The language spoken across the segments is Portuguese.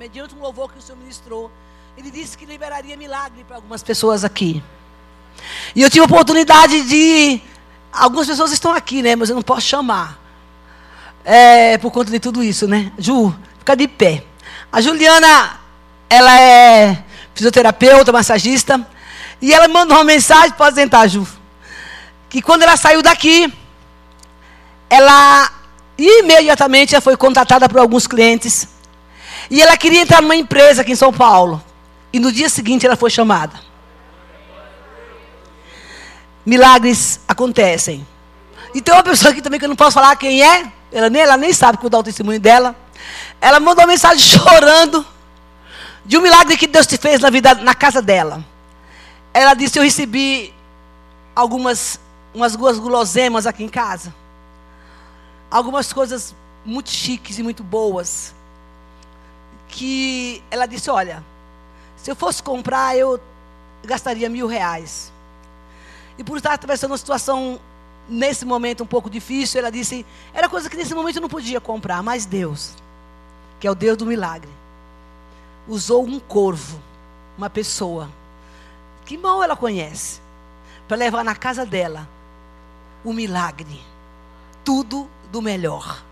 mediante um louvor que o Senhor ministrou, ele disse que liberaria milagre para algumas pessoas aqui. E eu tive a oportunidade de. Algumas pessoas estão aqui, né? Mas eu não posso chamar. É, por conta de tudo isso, né? Ju, fica de pé. A Juliana, ela é fisioterapeuta, massagista. E ela mandou uma mensagem, pode sentar, Ju. Que quando ela saiu daqui, ela imediatamente já foi contatada por alguns clientes. E ela queria entrar numa empresa aqui em São Paulo. E no dia seguinte ela foi chamada. Milagres acontecem. E tem uma pessoa aqui também que eu não posso falar quem é. Ela nem, ela nem sabe dar o testemunho dela. Ela mandou uma mensagem chorando de um milagre que Deus te fez na vida, na casa dela. Ela disse: Eu recebi algumas umas duas guloseimas aqui em casa. Algumas coisas muito chiques e muito boas. Que ela disse: Olha, se eu fosse comprar, eu gastaria mil reais. E por estar atravessando uma situação, nesse momento, um pouco difícil, ela disse: era coisa que nesse momento eu não podia comprar, mas Deus, que é o Deus do milagre, usou um corvo, uma pessoa, que mal ela conhece, para levar na casa dela o milagre. Tudo do melhor.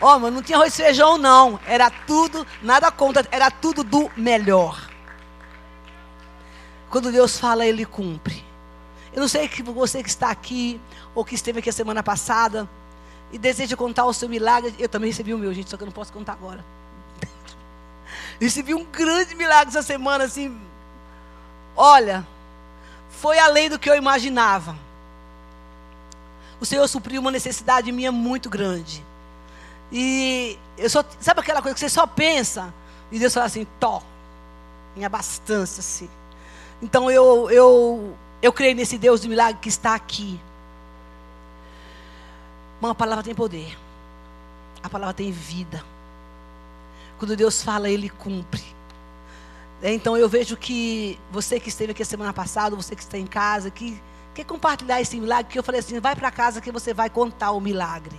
Ó, oh, mas não tinha arroz e feijão, não. Era tudo, nada contra, era tudo do melhor. Quando Deus fala, Ele cumpre. Eu não sei que você que está aqui, ou que esteve aqui a semana passada, e deseja contar o seu milagre. Eu também recebi o meu, gente, só que eu não posso contar agora. recebi um grande milagre essa semana, assim. Olha, foi além do que eu imaginava. O Senhor supriu uma necessidade minha muito grande. E eu só, sabe aquela coisa que você só pensa? E Deus fala assim, tó, em abastança, assim. Então eu, eu, eu creio nesse Deus de milagre que está aqui. Uma palavra tem poder. A palavra tem vida. Quando Deus fala, Ele cumpre. É, então eu vejo que você que esteve aqui a semana passada, você que está em casa, que quer compartilhar esse milagre, que eu falei assim, vai para casa que você vai contar o milagre.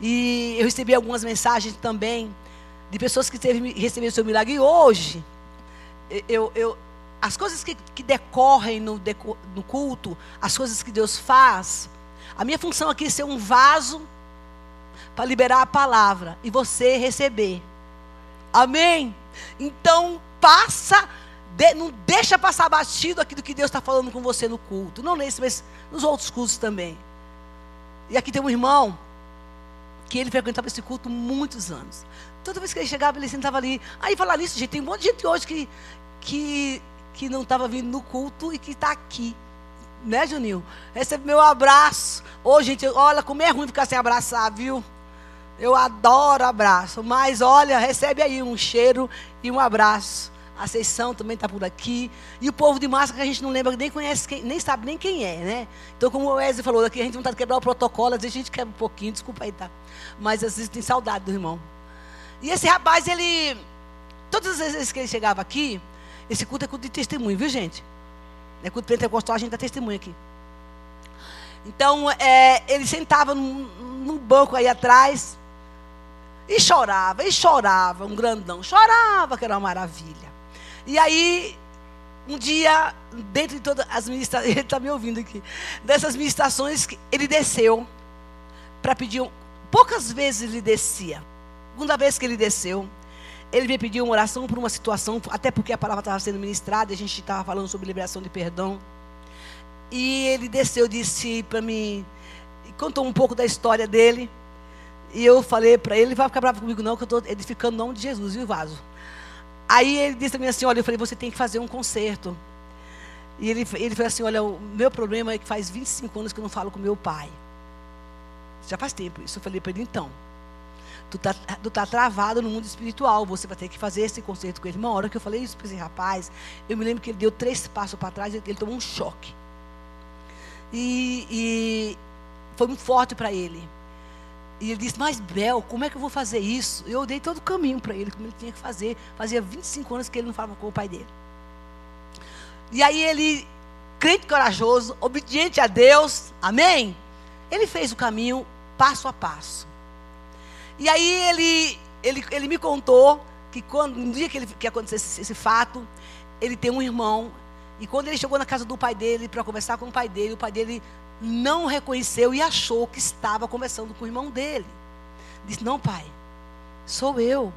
E eu recebi algumas mensagens também de pessoas que receberam o seu milagre. E hoje, eu, eu, as coisas que, que decorrem no, no culto, as coisas que Deus faz, a minha função aqui é ser um vaso para liberar a palavra e você receber. Amém? Então, passa, de, não deixa passar batido aquilo que Deus está falando com você no culto. Não nesse, mas nos outros cultos também. E aqui tem um irmão que ele frequentava esse culto muitos anos. Toda vez que ele chegava, ele sentava ali. Aí falar nisso, gente, tem um monte de gente hoje que, que, que não estava vindo no culto e que está aqui. Né, Juninho? Recebe meu abraço. Ô, gente, olha como é ruim ficar sem abraçar, viu? Eu adoro abraço. Mas olha, recebe aí um cheiro e um abraço. A Seição também está por aqui. E o povo de máscara que a gente não lembra, nem conhece, quem, nem sabe nem quem é, né? Então, como o Wesley falou aqui, a gente não está quebrar o protocolo, às vezes a gente quebra um pouquinho, desculpa aí, tá? Mas às vezes tem saudade do irmão. E esse rapaz, ele. Todas as vezes que ele chegava aqui, esse culto é culto de testemunho, viu, gente? É culto pentecostal, a gente dá testemunho aqui. Então, é, ele sentava num, num banco aí atrás e chorava, e chorava, um grandão. Chorava, que era uma maravilha. E aí, um dia, dentro de todas as ministrações, ele está me ouvindo aqui, dessas ministrações, ele desceu para pedir. Um, poucas vezes ele descia. Segunda vez que ele desceu, ele veio pedir uma oração por uma situação, até porque a palavra estava sendo ministrada, a gente estava falando sobre liberação de perdão. E ele desceu, disse para mim, contou um pouco da história dele. E eu falei para ele, ele vai ficar bravo comigo não, que eu estou edificando o nome de Jesus, viu, vaso? Aí ele disse para mim assim, olha, eu falei, você tem que fazer um concerto. E ele, ele falou assim, olha, o meu problema é que faz 25 anos que eu não falo com meu pai. Já faz tempo isso. Eu falei para ele, então, tu tá, tu tá travado no mundo espiritual, você vai ter que fazer esse concerto com ele. Uma hora que eu falei isso para esse rapaz, eu me lembro que ele deu três passos para trás e ele tomou um choque. E, e foi muito forte para ele. E ele disse, mas Bel, como é que eu vou fazer isso? Eu dei todo o caminho para ele, como ele tinha que fazer. Fazia 25 anos que ele não falava com o pai dele. E aí ele, crente corajoso, obediente a Deus, amém? Ele fez o caminho passo a passo. E aí ele ele, ele me contou que quando, no dia que, ele, que aconteceu esse, esse fato, ele tem um irmão. E quando ele chegou na casa do pai dele para conversar com o pai dele, o pai dele não reconheceu e achou que estava conversando com o irmão dele. Disse: Não, pai, sou eu.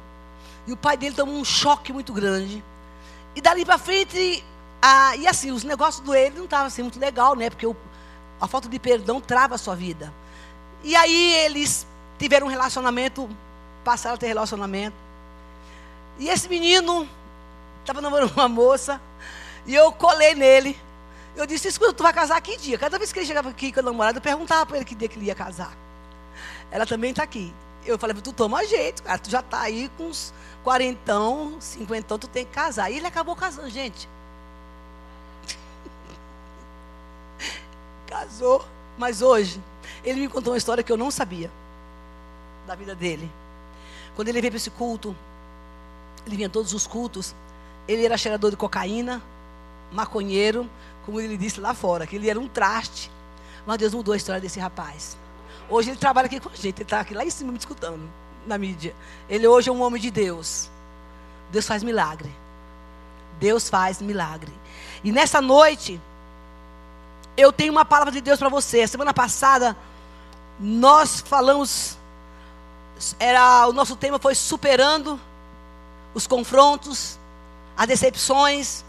E o pai dele tomou um choque muito grande. E dali para frente, a, e assim, os negócios do ele não estavam assim, muito legal, né? Porque o, a falta de perdão trava a sua vida. E aí eles tiveram um relacionamento, passaram a ter relacionamento. E esse menino estava namorando uma moça, e eu colei nele. Eu disse, escuta, tu vai casar que dia? Cada vez que ele chegava aqui com a namorada, eu perguntava para ele que dia que ele ia casar. Ela também está aqui. Eu falei, tu toma jeito, cara, tu já está aí com uns quarentão, cinquentão, tu tem que casar. E ele acabou casando, gente. Casou, mas hoje, ele me contou uma história que eu não sabia da vida dele. Quando ele veio para esse culto, ele vinha a todos os cultos, ele era cheirador de cocaína, maconheiro, como ele disse lá fora, que ele era um traste. Mas Deus mudou a história desse rapaz. Hoje ele trabalha aqui com a gente, ele está aqui lá em cima me escutando, na mídia. Ele hoje é um homem de Deus. Deus faz milagre. Deus faz milagre. E nessa noite, eu tenho uma palavra de Deus para você. A semana passada, nós falamos, era o nosso tema foi superando os confrontos, as decepções,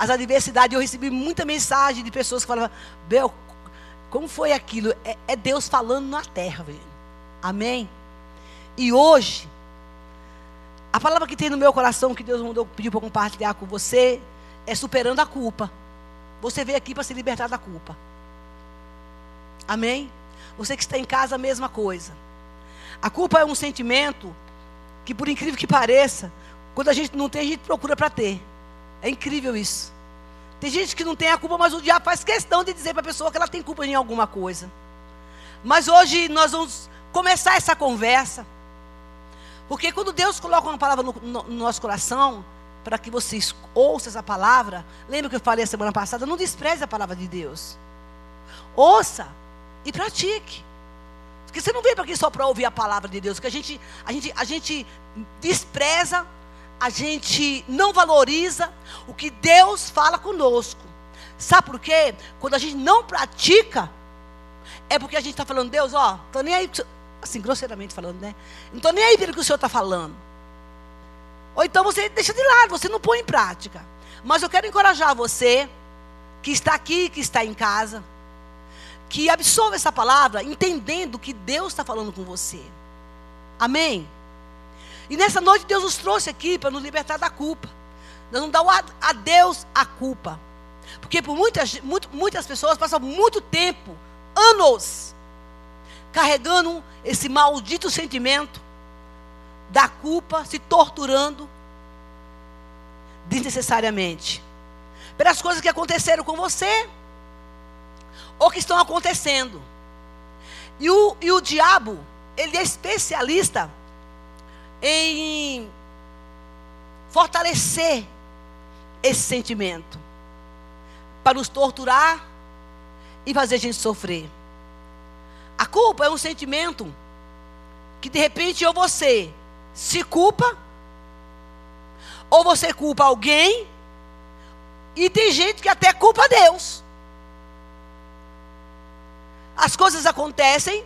as adversidades. Eu recebi muita mensagem de pessoas que falavam: Bel, como foi aquilo? É, é Deus falando na terra, velho. Amém? E hoje, a palavra que tem no meu coração, que Deus mandou, pediu para compartilhar com você, é superando a culpa. Você veio aqui para se libertar da culpa. Amém? Você que está em casa, a mesma coisa. A culpa é um sentimento que, por incrível que pareça, quando a gente não tem, a gente procura para ter. É incrível isso. Tem gente que não tem a culpa, mas o diabo faz questão de dizer para a pessoa que ela tem culpa em alguma coisa. Mas hoje nós vamos começar essa conversa. Porque quando Deus coloca uma palavra no, no, no nosso coração, para que vocês ouçam essa palavra, lembra que eu falei a semana passada? Não despreze a palavra de Deus. Ouça e pratique. Porque você não veio para aqui só para ouvir a palavra de Deus, que a gente, a gente, a gente despreza, a gente não valoriza o que Deus fala conosco. Sabe por quê? Quando a gente não pratica, é porque a gente está falando, Deus, ó, estou nem aí, assim, grosseiramente falando, né? Não estou nem aí pelo que o Senhor está falando. Ou então você deixa de lado, você não põe em prática. Mas eu quero encorajar você, que está aqui, que está em casa, que absorva essa palavra, entendendo que Deus está falando com você. Amém? E nessa noite Deus nos trouxe aqui para nos libertar da culpa. Nós não damos a Deus a culpa. Porque por muitas, muito, muitas pessoas passam muito tempo, anos, carregando esse maldito sentimento da culpa, se torturando desnecessariamente. Pelas coisas que aconteceram com você, ou que estão acontecendo. E o, e o diabo, ele é especialista em fortalecer esse sentimento para nos torturar e fazer a gente sofrer. A culpa é um sentimento que de repente ou você se culpa, ou você culpa alguém, e tem gente que até culpa Deus as coisas acontecem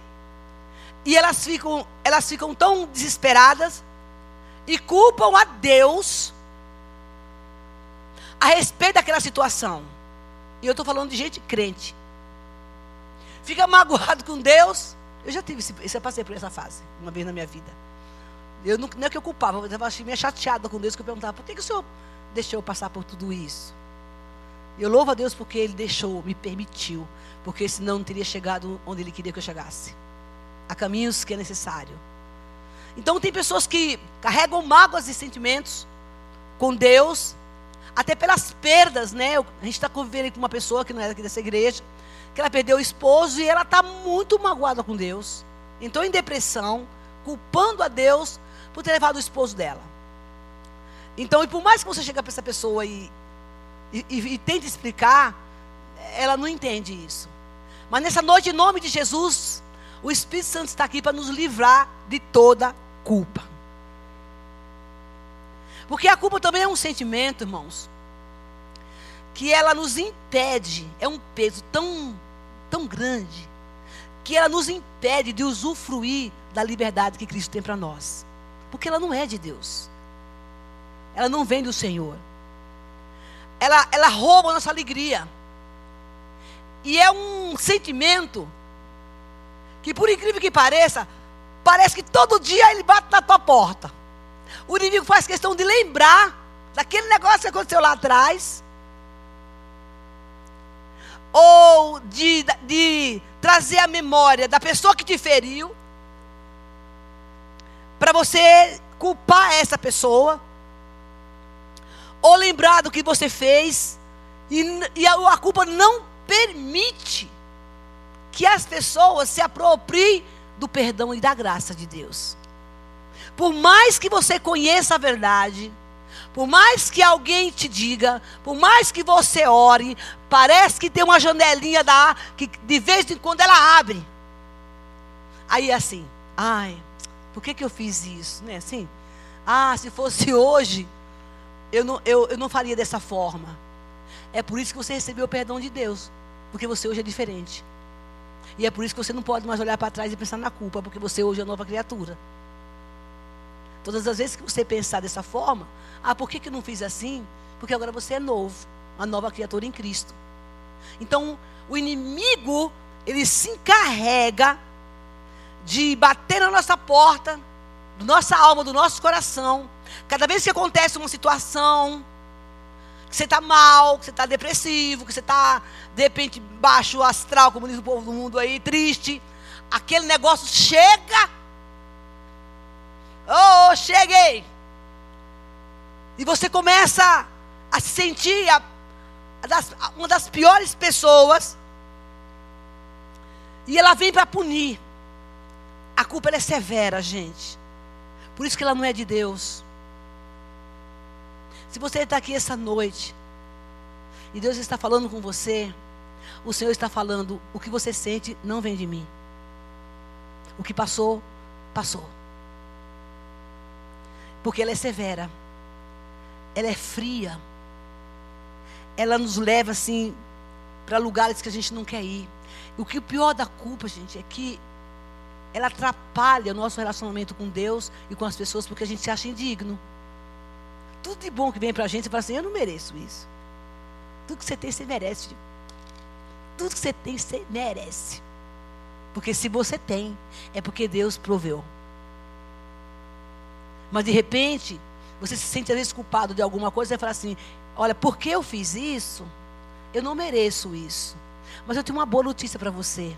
e elas ficam, elas ficam tão desesperadas e culpam a Deus a respeito daquela situação. E eu estou falando de gente crente. Fica magoado com Deus. Eu já tive, eu já passei por essa fase, uma vez na minha vida. Eu não, não é que eu culpava, eu estava meio chateada com Deus, que eu perguntava, por que, que o Senhor deixou eu passar por tudo isso? Eu louvo a Deus porque Ele deixou, me permitiu porque senão não teria chegado onde ele queria que eu chegasse. Há caminhos que é necessário. Então tem pessoas que carregam mágoas e sentimentos com Deus, até pelas perdas, né? A gente está convivendo com uma pessoa que não é daqui dessa igreja, que ela perdeu o esposo e ela está muito magoada com Deus. Entrou em depressão, culpando a Deus por ter levado o esposo dela. Então, e por mais que você chegue para essa pessoa e, e, e tente explicar, ela não entende isso. Mas nessa noite, em nome de Jesus, o Espírito Santo está aqui para nos livrar de toda culpa. Porque a culpa também é um sentimento, irmãos, que ela nos impede, é um peso tão, tão grande, que ela nos impede de usufruir da liberdade que Cristo tem para nós. Porque ela não é de Deus. Ela não vem do Senhor. Ela, ela rouba a nossa alegria. E é um sentimento que, por incrível que pareça, parece que todo dia ele bate na tua porta. O inimigo faz questão de lembrar daquele negócio que aconteceu lá atrás. Ou de, de trazer a memória da pessoa que te feriu. Para você culpar essa pessoa. Ou lembrar do que você fez. E, e a, a culpa não permite que as pessoas se apropriem do perdão e da graça de Deus. Por mais que você conheça a verdade, por mais que alguém te diga, por mais que você ore, parece que tem uma janelinha da que de vez em quando ela abre. Aí é assim, ai, por que, que eu fiz isso? Né? Assim, ah, se fosse hoje, eu não, eu, eu não faria dessa forma. É por isso que você recebeu o perdão de Deus, porque você hoje é diferente. E é por isso que você não pode mais olhar para trás e pensar na culpa, porque você hoje é nova criatura. Todas as vezes que você pensar dessa forma, ah, por que, que eu não fiz assim? Porque agora você é novo, uma nova criatura em Cristo. Então, o inimigo, ele se encarrega de bater na nossa porta, da nossa alma, do nosso coração. Cada vez que acontece uma situação, que você está mal, que você está depressivo, que você está, de repente, baixo astral, como diz o povo do mundo aí, triste, aquele negócio chega Oh, cheguei! E você começa a se sentir a, a das, uma das piores pessoas. E ela vem para punir. A culpa é severa, gente. Por isso que ela não é de Deus. Se você está aqui essa noite e Deus está falando com você, o Senhor está falando: o que você sente não vem de mim. O que passou, passou. Porque ela é severa. Ela é fria. Ela nos leva assim para lugares que a gente não quer ir. O que o pior da culpa, gente, é que ela atrapalha o nosso relacionamento com Deus e com as pessoas porque a gente se acha indigno. Tudo de bom que vem para a gente, você fala assim: eu não mereço isso. Tudo que você tem, você merece. Tudo que você tem, você merece. Porque se você tem, é porque Deus proveu. Mas de repente, você se sente às vezes culpado de alguma coisa e fala assim: Olha, porque eu fiz isso? Eu não mereço isso. Mas eu tenho uma boa notícia para você.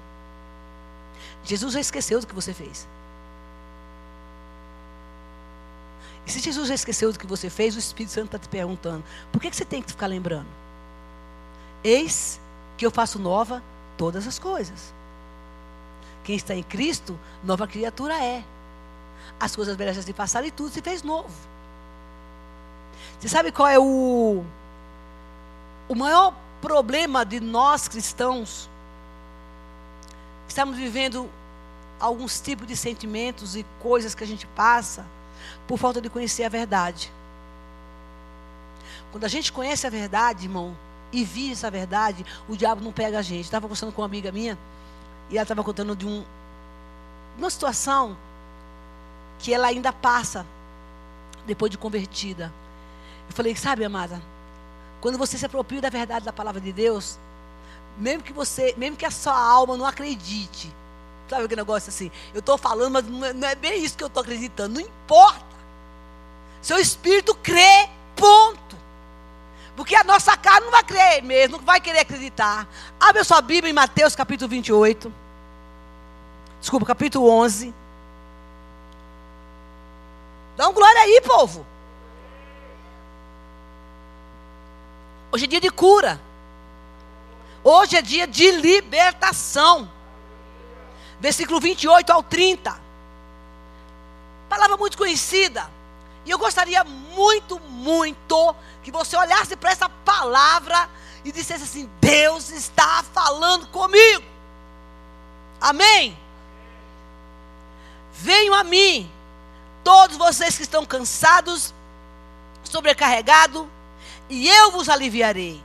Jesus já esqueceu do que você fez. E se Jesus já esqueceu do que você fez, o Espírito Santo está te perguntando: por que, que você tem que ficar lembrando? Eis que eu faço nova todas as coisas. Quem está em Cristo, nova criatura é. As coisas velhas já se passaram e tudo se fez novo. Você sabe qual é o, o maior problema de nós cristãos? Estamos vivendo alguns tipos de sentimentos e coisas que a gente passa por falta de conhecer a verdade. Quando a gente conhece a verdade, irmão, e vive essa verdade, o diabo não pega a gente. Estava conversando com uma amiga minha e ela estava contando de um, uma situação que ela ainda passa depois de convertida. Eu falei, sabe, amada, quando você se apropria da verdade da palavra de Deus, mesmo que você, mesmo que a sua alma não acredite, sabe aquele negócio assim, eu estou falando, mas não é, não é bem isso que eu estou acreditando, não importa. Seu espírito crê, ponto. Porque a nossa carne não vai crer mesmo, não vai querer acreditar. Abre a sua Bíblia em Mateus capítulo 28. Desculpa, capítulo 11. Dá um glória aí, povo. Hoje é dia de cura. Hoje é dia de libertação. Versículo 28 ao 30. Palavra muito conhecida. E eu gostaria muito, muito que você olhasse para essa palavra e dissesse assim: Deus está falando comigo. Amém? Venham a mim todos vocês que estão cansados sobrecarregado e eu vos aliviarei.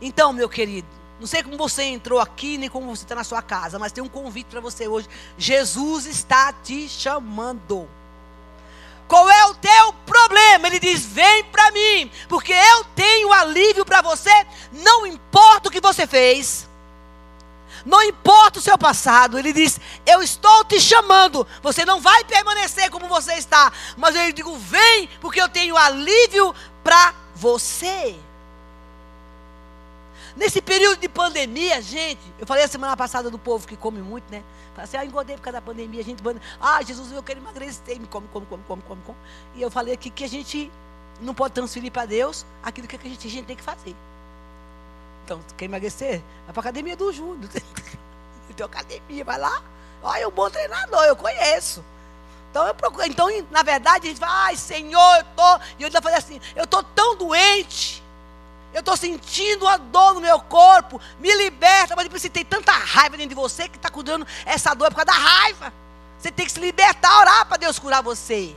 Então, meu querido, não sei como você entrou aqui, nem como você está na sua casa, mas tem um convite para você hoje. Jesus está te chamando. Qual é o teu problema? Ele diz: Vem para mim, porque eu tenho alívio para você. Não importa o que você fez, não importa o seu passado. Ele diz: Eu estou te chamando. Você não vai permanecer como você está, mas eu digo: Vem, porque eu tenho alívio para você. Nesse período de pandemia, gente, eu falei a semana passada do povo que come muito, né? Falei assim, ah, engordei por causa da pandemia, a gente, ah, Jesus, eu quero emagrecer, me come, come, come, come, come, come. E eu falei aqui que a gente não pode transferir para Deus aquilo que a gente, a gente tem que fazer. Então, quer emagrecer? Vai para a academia do Júnior. Tem academia, vai lá. Olha, é um bom treinador, eu conheço. Então, eu procuro, então, na verdade, a gente fala, ai, Senhor, eu tô. E eu ainda falei assim, eu estou tão doente. Eu estou sentindo a dor no meu corpo. Me liberta. Mas você tem tanta raiva dentro de você que está cuidando essa dor por causa da raiva. Você tem que se libertar, orar para Deus curar você.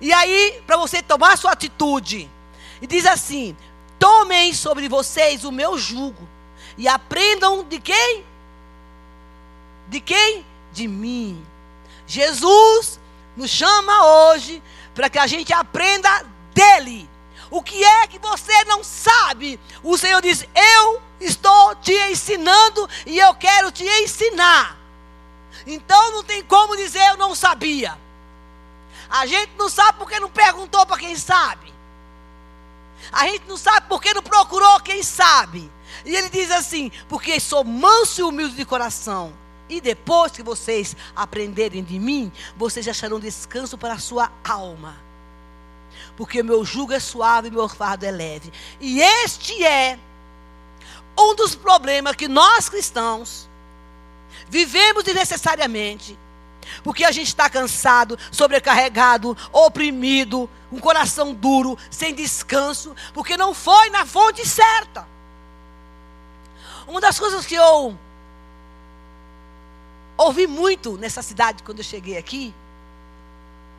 E aí, para você tomar a sua atitude. E diz assim: Tomem sobre vocês o meu jugo. E aprendam de quem? De quem? De mim. Jesus nos chama hoje para que a gente aprenda dele. O que é que você não sabe? O Senhor diz: Eu estou te ensinando e eu quero te ensinar. Então não tem como dizer eu não sabia. A gente não sabe porque não perguntou para quem sabe. A gente não sabe porque não procurou quem sabe. E ele diz assim: Porque sou manso e humilde de coração. E depois que vocês aprenderem de mim, vocês acharão descanso para a sua alma porque meu jugo é suave e meu fardo é leve. E este é um dos problemas que nós cristãos vivemos desnecessariamente. Porque a gente está cansado, sobrecarregado, oprimido, um coração duro, sem descanso, porque não foi na fonte certa. Uma das coisas que eu ouvi muito nessa cidade quando eu cheguei aqui,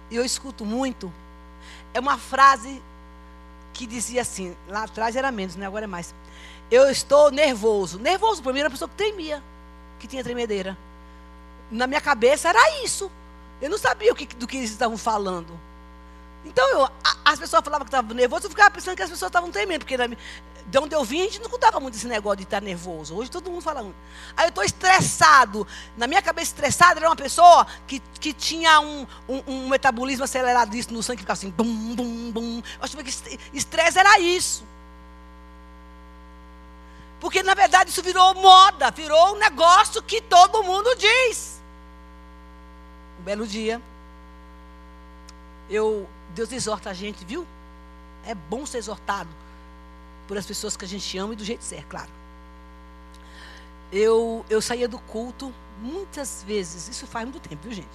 e eu escuto muito, é uma frase que dizia assim, lá atrás era menos, né? agora é mais. Eu estou nervoso. Nervoso para mim era uma pessoa que tremia, que tinha tremedeira. Na minha cabeça era isso. Eu não sabia o que, do que eles estavam falando. Então, eu, a, as pessoas falavam que estavam nervoso, eu ficava pensando que as pessoas estavam tremendo, porque na, de onde eu vim, a gente não contava muito esse negócio de estar nervoso. Hoje todo mundo fala. Aí eu estou estressado. Na minha cabeça, estressado era uma pessoa que, que tinha um, um, um metabolismo acelerado isso no sangue, que ficava assim, bum, bum, bum. Eu que estresse era isso. Porque, na verdade, isso virou moda, virou um negócio que todo mundo diz. Um belo dia, eu, Deus exorta a gente, viu? É bom ser exortado as pessoas que a gente ama e do jeito certo, claro. Eu, eu saía do culto muitas vezes, isso faz muito tempo, viu gente?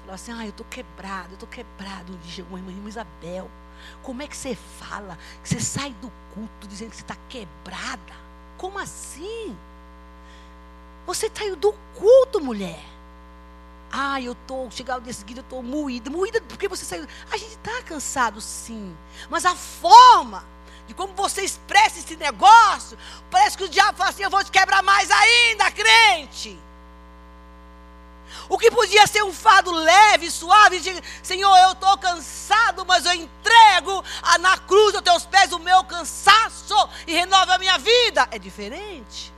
Falava assim, ah, eu estou quebrado, eu estou quebrado. Um dia chegou uma irmã, irmã Isabel, como é que você fala que você sai do culto dizendo que você está quebrada? Como assim? Você saiu do culto, mulher. Ah, eu estou, chegar o dia seguinte, eu estou moída. Moída porque você saiu. A gente está cansado, sim. Mas a forma de como você expressa esse negócio, parece que o diabo fala assim: eu vou te quebrar mais ainda, crente. O que podia ser um fardo leve, suave, de, Senhor, eu estou cansado, mas eu entrego na cruz aos teus pés o meu cansaço e renova a minha vida. É diferente.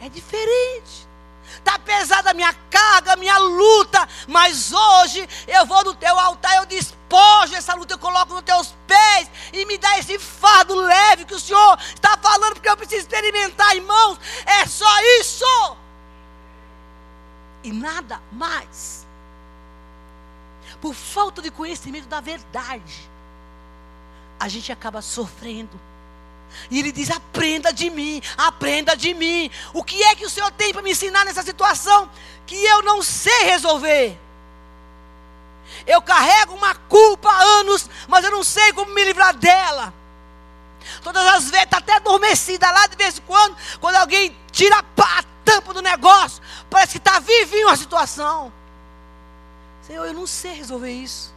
É diferente. Está pesada a minha carga, a minha luta, mas hoje eu vou no teu altar, eu despojo essa luta, eu coloco nos teus pés e me dá esse fardo leve que o Senhor está falando, porque eu preciso experimentar, irmãos. É só isso. E nada mais. Por falta de conhecimento da verdade, a gente acaba sofrendo e ele diz: aprenda de mim, aprenda de mim. O que é que o Senhor tem para me ensinar nessa situação que eu não sei resolver? Eu carrego uma culpa há anos, mas eu não sei como me livrar dela. Todas as vezes, está até adormecida lá de vez em quando, quando alguém tira a tampa do negócio, parece que está vivinho a situação. Senhor, eu não sei resolver isso.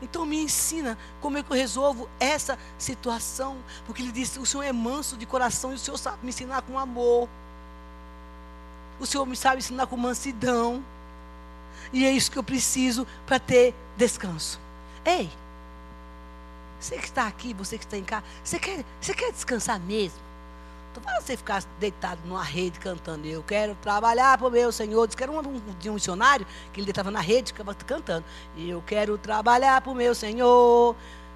Então me ensina como é que eu resolvo essa situação. Porque ele disse: o Senhor é manso de coração e o Senhor sabe me ensinar com amor. O Senhor me sabe ensinar com mansidão. E é isso que eu preciso para ter descanso. Ei, você que está aqui, você que está em casa, você quer, você quer descansar mesmo? Então para você ficar deitado numa rede cantando, eu quero trabalhar para o meu Senhor. Diz que era um, um, um missionário que ele estava na rede, ficava cantando. Eu quero trabalhar para o meu Senhor,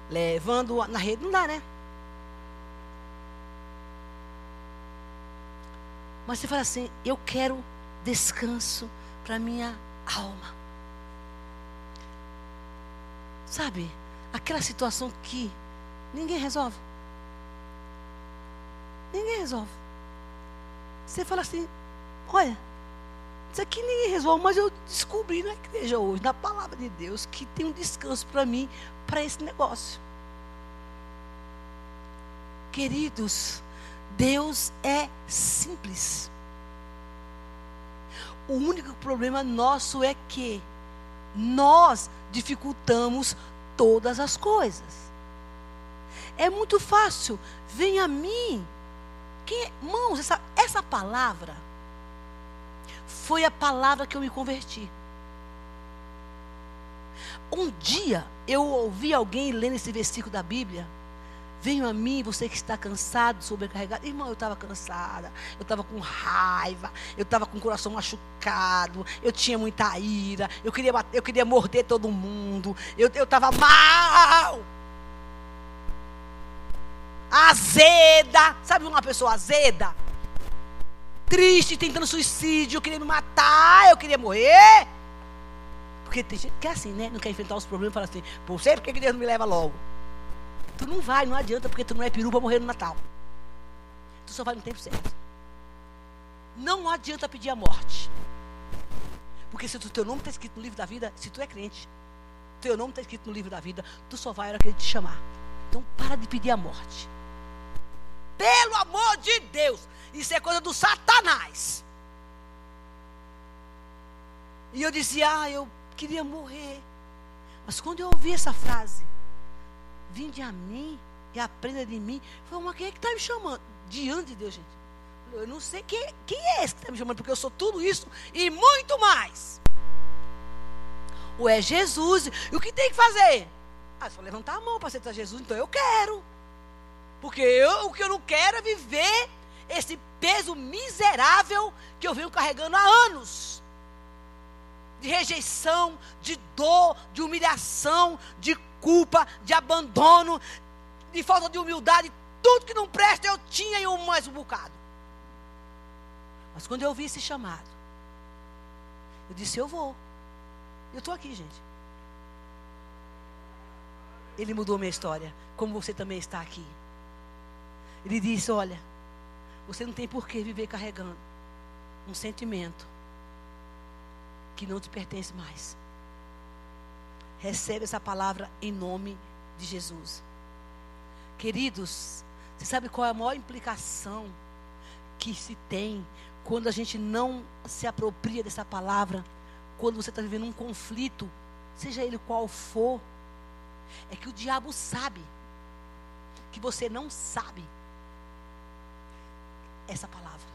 levando na rede, não dá, né? Mas você fala assim, eu quero descanso para minha alma. Sabe? Aquela situação que ninguém resolve. Ninguém resolve. Você fala assim: olha, isso aqui ninguém resolve, mas eu descobri na igreja hoje, na palavra de Deus, que tem um descanso para mim, para esse negócio. Queridos, Deus é simples. O único problema nosso é que nós dificultamos todas as coisas. É muito fácil. Vem a mim quem, irmãos, essa, essa palavra foi a palavra que eu me converti. Um dia eu ouvi alguém lendo esse versículo da Bíblia. Venha a mim, você que está cansado, sobrecarregado. Irmão, eu estava cansada, eu estava com raiva, eu estava com o coração machucado, eu tinha muita ira, eu queria, bater, eu queria morder todo mundo, eu estava mal azeda. Sabe uma pessoa azeda? Triste, tentando suicídio, queria me matar, eu queria morrer. Porque tem gente que é assim, né? Não quer enfrentar os problemas e fala assim, por sempre que Deus não me leva logo? Tu não vai, não adianta, porque tu não é peru para morrer no Natal. Tu só vai no tempo certo. Não adianta pedir a morte. Porque se o teu nome está escrito no livro da vida, se tu é crente, teu nome está escrito no livro da vida, tu só vai a hora que ele te chamar. Então para de pedir a morte. Pelo amor de Deus. Isso é coisa do Satanás. E eu dizia, ah, eu queria morrer. Mas quando eu ouvi essa frase, vinde a mim e aprenda de mim. Falei, mas quem é que está me chamando? Diante de Deus, gente. Eu não sei quem, quem é esse que está me chamando, porque eu sou tudo isso e muito mais. Ou é Jesus. E o que tem que fazer? Ah, só levantar a mão para aceitar Jesus, então eu quero. Porque eu, o que eu não quero é viver esse peso miserável que eu venho carregando há anos. De rejeição, de dor, de humilhação, de culpa, de abandono, de falta de humildade. Tudo que não presta eu tinha e um mais um bocado. Mas quando eu ouvi esse chamado, eu disse: Eu vou. Eu estou aqui, gente. Ele mudou minha história, como você também está aqui. Ele disse: Olha, você não tem por que viver carregando um sentimento que não te pertence mais. Recebe essa palavra em nome de Jesus. Queridos, você sabe qual é a maior implicação que se tem quando a gente não se apropria dessa palavra? Quando você está vivendo um conflito, seja ele qual for, é que o diabo sabe que você não sabe essa palavra.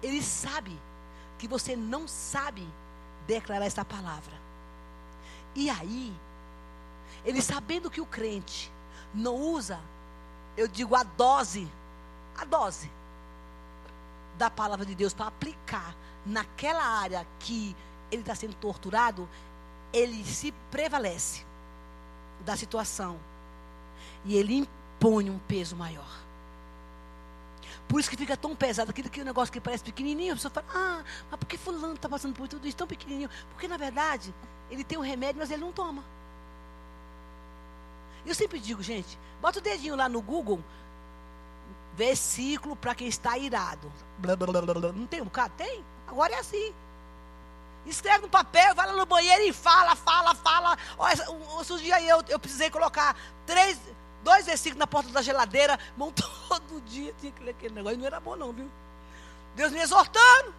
Ele sabe que você não sabe declarar essa palavra. E aí, ele sabendo que o crente não usa, eu digo a dose, a dose da palavra de Deus para aplicar naquela área que ele está sendo torturado, ele se prevalece da situação e ele impõe um peso maior. Por isso que fica tão pesado, aquele, aquele negócio que parece pequenininho, a pessoa fala, ah, mas por que fulano está passando por tudo isso tão pequenininho? Porque na verdade, ele tem o um remédio, mas ele não toma. Eu sempre digo, gente, bota o dedinho lá no Google, versículo para quem está irado. Blá, blá, blá, não tem um bocado? Tem. Agora é assim. Escreve no papel, vai lá no banheiro e fala, fala, fala. Olha, um dia eu, eu precisei colocar três, dois versículos na porta da geladeira, mão todo dia tinha que ler aquele negócio. Não era bom, não, viu? Deus me exortando.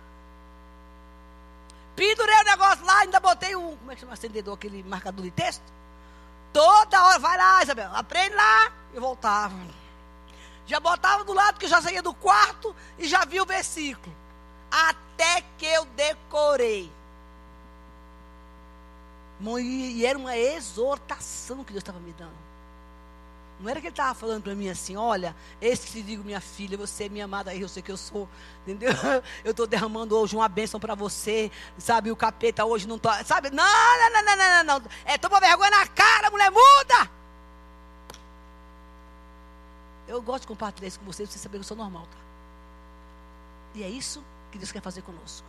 Pendurei o negócio lá, ainda botei um, como é que chama acendedor, aquele marcador de texto. Toda hora, vai lá, Isabel, aprende lá. E voltava. Já botava do lado que eu já saía do quarto e já via o versículo. Até que eu decorei. E era uma exortação que Deus estava me dando. Não era que ele estava falando para mim assim, olha, esse que te digo, minha filha, você é minha amada, eu sei que eu sou, entendeu? Eu estou derramando hoje uma bênção para você, sabe? O capeta hoje não está, sabe? Não, não, não, não, não, não. É, toma vergonha na cara, mulher muda. Eu gosto de compartilhar isso com vocês, vocês saberem que eu sou normal, tá? E é isso que Deus quer fazer conosco.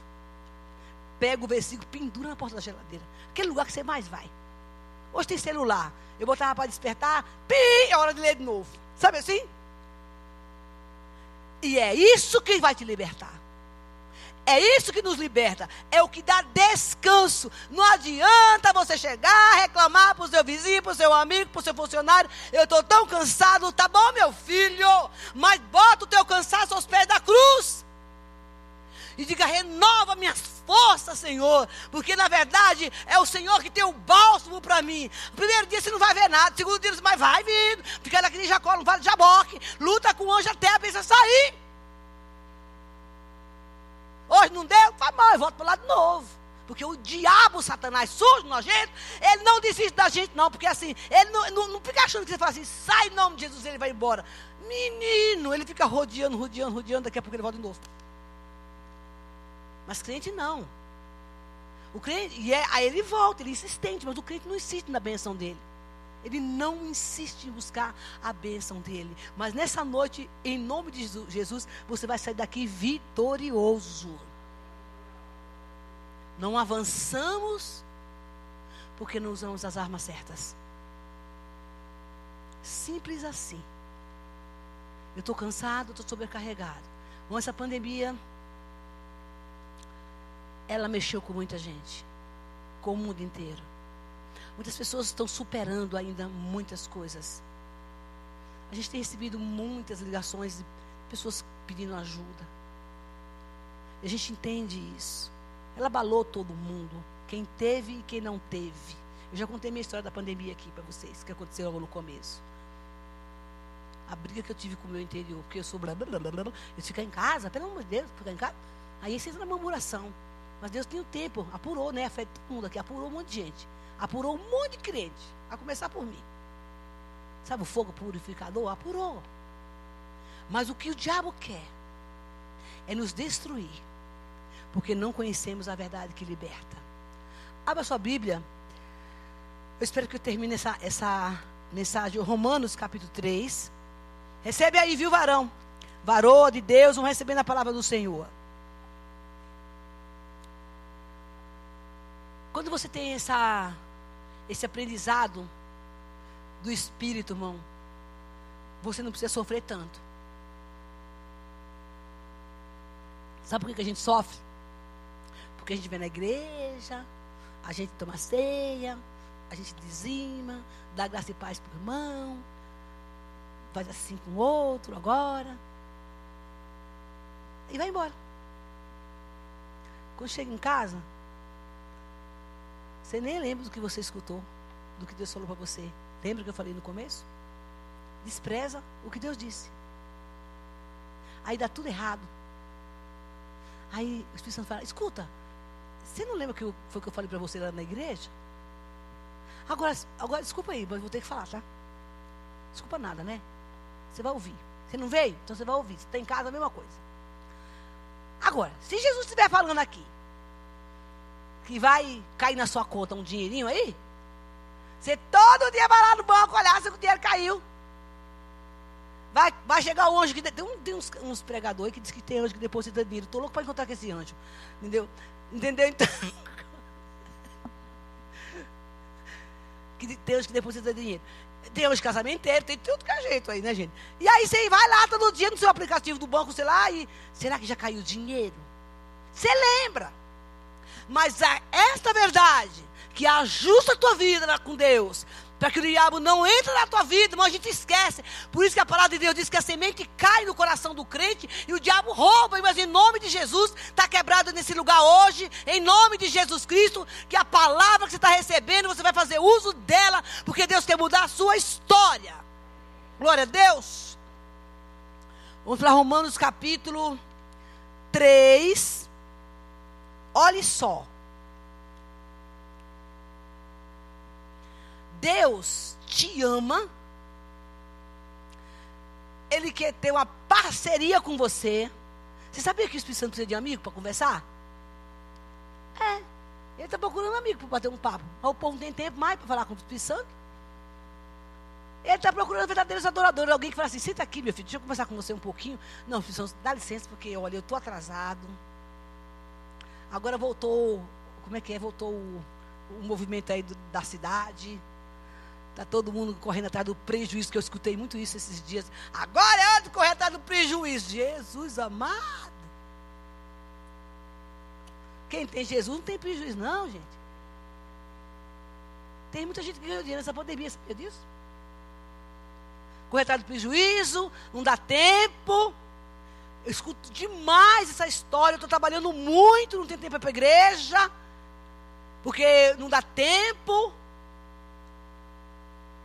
Pega o versículo, pendura na porta da geladeira. Aquele lugar que você mais vai. Hoje tem celular. Eu botava para despertar, pi, é hora de ler de novo. Sabe assim? E é isso que vai te libertar. É isso que nos liberta. É o que dá descanso. Não adianta você chegar, reclamar para o seu vizinho, para o seu amigo, para o seu funcionário. Eu estou tão cansado. Tá bom, meu filho. Mas bota o teu cansaço aos pés da cruz. E diga: renova minhas força, Senhor. Porque na verdade é o Senhor que tem o bálsamo para mim. Primeiro dia você não vai ver nada. Segundo dia você mas vai vindo. Fica naquele Jacó, no vale de Jaboque. Luta com o anjo até a bênção sair. Hoje não deu? Tá mal, eu volto para o lado novo. Porque o diabo, Satanás, sujo, nojento, ele não desiste da gente, não. Porque assim, ele não, não, não fica achando que você fala assim, sai em nome de Jesus, ele vai embora. Menino, ele fica rodeando, rodeando, rodeando, daqui a pouco ele volta de novo. Mas crente não. O crente, e é, aí ele volta, ele é insistente, mas o crente não insiste na benção dele. Ele não insiste em buscar a bênção dele. Mas nessa noite, em nome de Jesus, você vai sair daqui vitorioso. Não avançamos porque não usamos as armas certas. Simples assim. Eu estou cansado, estou sobrecarregado. Com essa pandemia, ela mexeu com muita gente, com o mundo inteiro. Muitas pessoas estão superando ainda muitas coisas. A gente tem recebido muitas ligações de pessoas pedindo ajuda. E a gente entende isso. Ela abalou todo mundo, quem teve e quem não teve. Eu já contei minha história da pandemia aqui para vocês, que aconteceu logo no começo. A briga que eu tive com o meu interior, porque eu sou blá blá blá blá, eu ficar em casa, pelo amor de Deus, ficar em casa. Aí você entra na murmuração. Mas Deus tinha o tempo, apurou, né? Fez todo mundo aqui, apurou um monte de gente. Apurou um monte de crente. A começar por mim. Sabe o fogo purificador? Apurou. Mas o que o diabo quer é nos destruir. Porque não conhecemos a verdade que liberta. Abra sua Bíblia. Eu espero que eu termine essa, essa mensagem. Romanos capítulo 3. Recebe aí, viu, varão? Varô de Deus, vão recebendo a palavra do Senhor. Quando você tem essa, esse aprendizado do Espírito, irmão, você não precisa sofrer tanto. Sabe por que a gente sofre? Porque a gente vem na igreja, a gente toma ceia, a gente dizima, dá graça e paz para o irmão, faz assim com o outro agora, e vai embora. Quando chega em casa, você nem lembra do que você escutou, do que Deus falou para você. Lembra o que eu falei no começo? Despreza o que Deus disse. Aí dá tudo errado. Aí o Espírito Santo fala: escuta, você não lembra que eu, foi o que eu falei para você lá na igreja? Agora, agora, desculpa aí, mas vou ter que falar, tá? Desculpa nada, né? Você vai ouvir. Você não veio? Então você vai ouvir. Você está em casa, a mesma coisa. Agora, se Jesus estiver falando aqui, que vai cair na sua conta um dinheirinho aí? Você todo dia vai lá no banco olhar se o dinheiro caiu. Vai, vai chegar o anjo que. Tem, tem uns, uns pregadores que diz que tem anjo que deposita dinheiro. Estou louco para encontrar com esse anjo. Entendeu? Entendeu? Então. que tem anjo que deposita dinheiro. Tem anjo casamenteiro, tem tudo que é jeito aí, né, gente? E aí você vai lá todo dia no seu aplicativo do banco, sei lá, e. Será que já caiu dinheiro? Você lembra? Mas esta verdade que ajusta a tua vida com Deus, para que o diabo não entre na tua vida, mas a gente esquece. Por isso que a palavra de Deus diz que a semente cai no coração do crente e o diabo rouba, mas em nome de Jesus está quebrado nesse lugar hoje, em nome de Jesus Cristo, que a palavra que você está recebendo, você vai fazer uso dela, porque Deus quer mudar a sua história. Glória a Deus. Vamos para Romanos capítulo 3. Olhe só. Deus te ama. Ele quer ter uma parceria com você. Você sabia que o Espírito Santo precisa de amigo para conversar? É. Ele está procurando amigo para bater um papo. Mas o povo não tem tempo mais para falar com o Espírito Santo. Ele está procurando verdadeiros adoradores. Alguém que fala assim: senta aqui, meu filho, deixa eu conversar com você um pouquinho. Não, Espírito Santo, dá licença, porque olha, eu estou atrasado. Agora voltou, como é que é? Voltou o, o movimento aí do, da cidade. Está todo mundo correndo atrás do prejuízo, que eu escutei muito isso esses dias. Agora é hora de correr atrás do prejuízo. Jesus amado. Quem tem Jesus não tem prejuízo, não, gente. Tem muita gente que ganhou dinheiro nessa pandemia, sabia disso? Correr atrás do prejuízo, não dá tempo. Eu escuto demais essa história. Eu estou trabalhando muito, não tenho tempo para a igreja. Porque não dá tempo.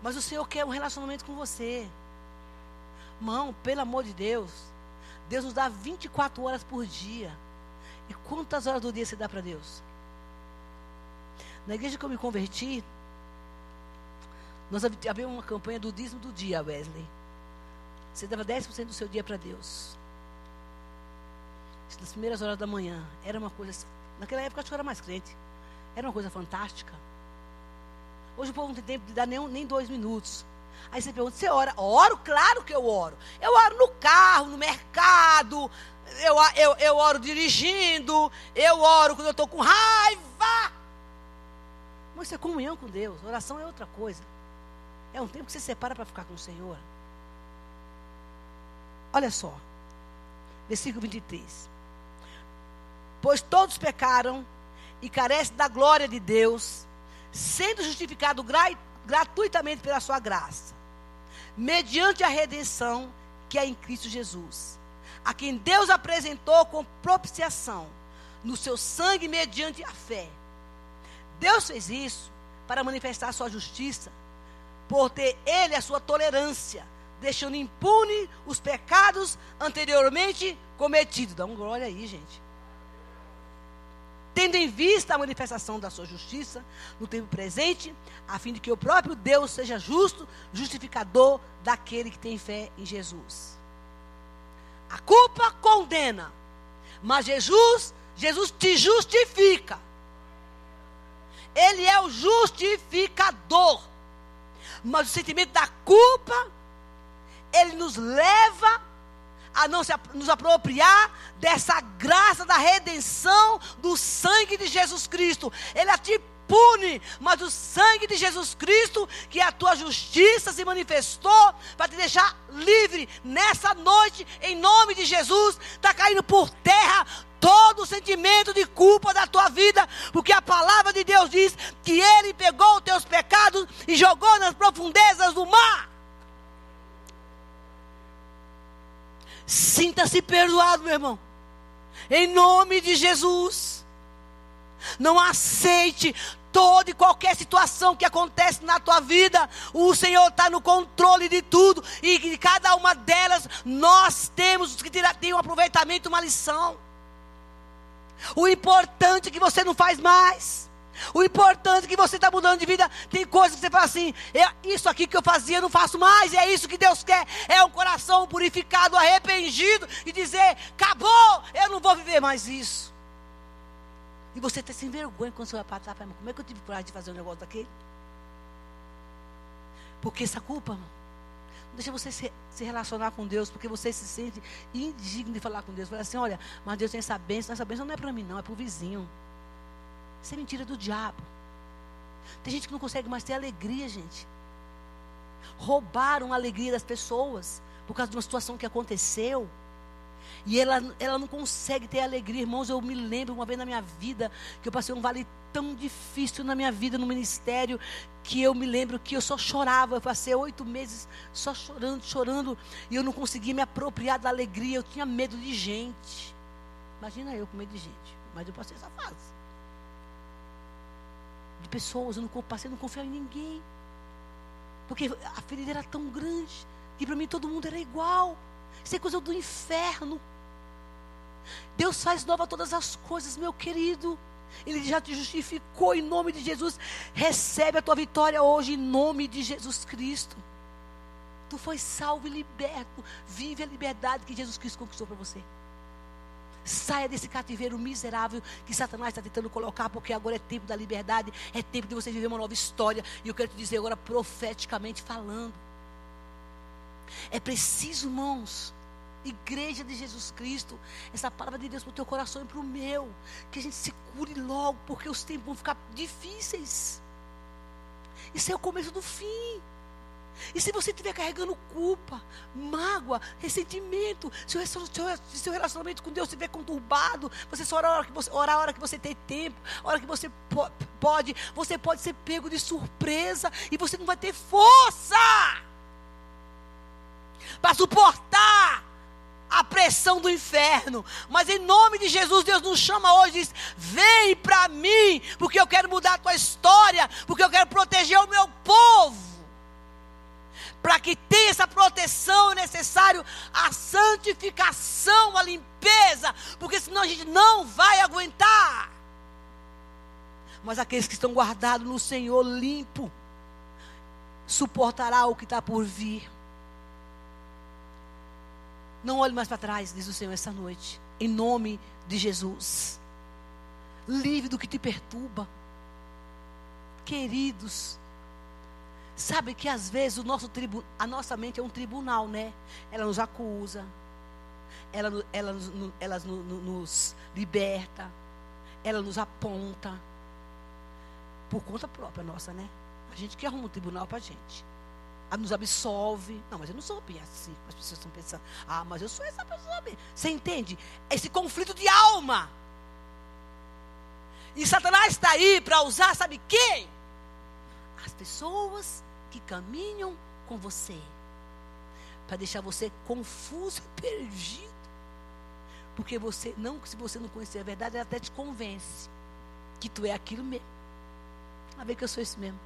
Mas o Senhor quer um relacionamento com você. Mão, pelo amor de Deus. Deus nos dá 24 horas por dia. E quantas horas do dia você dá para Deus? Na igreja que eu me converti, nós abrimos uma campanha do dízimo do dia, Wesley. Você dava 10% do seu dia para Deus. Nas primeiras horas da manhã. Era uma coisa. Naquela época, acho que eu era mais crente. Era uma coisa fantástica. Hoje o povo não tem tempo de dar nem, nem dois minutos. Aí você pergunta, você ora? Oro? Claro que eu oro. Eu oro no carro, no mercado, eu, eu, eu oro dirigindo, eu oro quando eu estou com raiva. Mas isso é comunhão com Deus. Oração é outra coisa. É um tempo que você separa para ficar com o Senhor. Olha só. Versículo 23. Pois todos pecaram e carecem da glória de Deus sendo justificado gra gratuitamente pela sua graça, mediante a redenção que é em Cristo Jesus, a quem Deus apresentou com propiciação no seu sangue mediante a fé. Deus fez isso para manifestar sua justiça, por ter ele a sua tolerância, deixando impune os pecados anteriormente cometidos. Dá um glória aí, gente tendo em vista a manifestação da sua justiça no tempo presente, a fim de que o próprio Deus seja justo, justificador daquele que tem fé em Jesus. A culpa condena, mas Jesus, Jesus te justifica. Ele é o justificador. Mas o sentimento da culpa, ele nos leva a não se, nos apropriar dessa graça da redenção do sangue de Jesus Cristo. Ele a te pune, mas o sangue de Jesus Cristo, que é a tua justiça, se manifestou para te deixar livre nessa noite, em nome de Jesus. Está caindo por terra todo o sentimento de culpa da tua vida, porque a palavra de Deus diz que Ele pegou os teus pecados e jogou nas profundezas do mar. Sinta-se perdoado, meu irmão. Em nome de Jesus. Não aceite toda e qualquer situação que acontece na tua vida. O Senhor está no controle de tudo. E de cada uma delas nós temos que ter um aproveitamento, uma lição. O importante é que você não faz mais. O importante é que você está mudando de vida. Tem coisas que você fala assim: é isso aqui que eu fazia, não faço mais. É isso que Deus quer. É um coração purificado, arrependido e dizer: acabou, eu não vou viver mais isso. E você está sem vergonha quando você vai para trás. Como é que eu tive coragem de fazer um negócio daquele? Porque essa culpa, não deixa você se, se, relacionar com Deus, porque você se sente indigno de falar com Deus. Fala assim: olha, mas Deus tem essa bênção, essa bênção não é para mim, não, é para o vizinho. Isso é mentira do diabo. Tem gente que não consegue mais ter alegria, gente. Roubaram a alegria das pessoas por causa de uma situação que aconteceu. E ela, ela não consegue ter alegria. Irmãos, eu me lembro uma vez na minha vida que eu passei um vale tão difícil na minha vida no ministério que eu me lembro que eu só chorava. Eu passei oito meses só chorando, chorando. E eu não conseguia me apropriar da alegria. Eu tinha medo de gente. Imagina eu com medo de gente. Mas eu passei essa fase. De pessoas, eu não passei não confiar em ninguém. Porque a ferida era tão grande que para mim todo mundo era igual. Isso é coisa do inferno. Deus faz nova todas as coisas, meu querido. Ele já te justificou em nome de Jesus. Recebe a tua vitória hoje em nome de Jesus Cristo. Tu foi salvo e liberto. Vive a liberdade que Jesus Cristo conquistou para você. Saia desse cativeiro miserável que Satanás está tentando colocar, porque agora é tempo da liberdade, é tempo de você viver uma nova história. E eu quero te dizer agora, profeticamente falando. É preciso, irmãos, igreja de Jesus Cristo, essa palavra de Deus para o teu coração e para o meu, que a gente se cure logo, porque os tempos vão ficar difíceis. Isso é o começo do fim. E se você estiver carregando culpa, mágoa, ressentimento, se o seu relacionamento com Deus estiver conturbado, você só ora a hora que você, orar a hora que você tem tempo, a hora que você pode, você pode ser pego de surpresa e você não vai ter força para suportar a pressão do inferno. Mas em nome de Jesus, Deus nos chama hoje e diz: Vem para mim, porque eu quero mudar a tua história, porque eu quero proteger o meu povo. Para que tenha essa proteção é necessário a santificação, a limpeza, porque senão a gente não vai aguentar. Mas aqueles que estão guardados no Senhor limpo, suportará o que está por vir. Não olhe mais para trás, diz o Senhor essa noite. Em nome de Jesus. Livre do que te perturba. Queridos, sabe que às vezes o nosso tribu, a nossa mente é um tribunal, né? Ela nos acusa, ela, ela, ela, ela nos liberta, ela nos aponta. Por conta própria nossa, né? A gente que arruma um tribunal para a gente nos absolve. Não, mas eu não sou bem assim. As pessoas estão pensando, ah, mas eu sou essa pessoa bem. Você entende? Esse conflito de alma. E Satanás está aí para usar, sabe quem? As pessoas que caminham com você. Para deixar você confuso perdido. Porque você, não, se você não conhecer a verdade, ela até te convence que tu é aquilo mesmo. A ver que eu sou isso mesmo.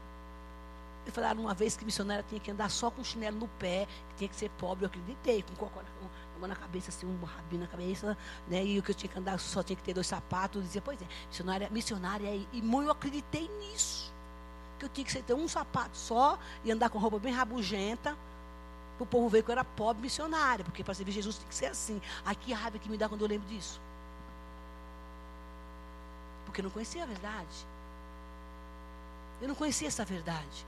Me falaram uma vez que missionária tinha que andar só com chinelo no pé, que tinha que ser pobre. Eu acreditei, com cocô na, na cabeça, assim, um rabinho na cabeça, né? E o que eu tinha que andar só tinha que ter dois sapatos. Eu dizia, pois é, missionária, missionária. E, e eu acreditei nisso. Que eu tinha que ter um sapato só e andar com roupa bem rabugenta. O povo ver que eu era pobre missionária. Porque para servir Jesus tem que ser assim. Ai, que raiva que me dá quando eu lembro disso. Porque eu não conhecia a verdade. Eu não conhecia essa verdade.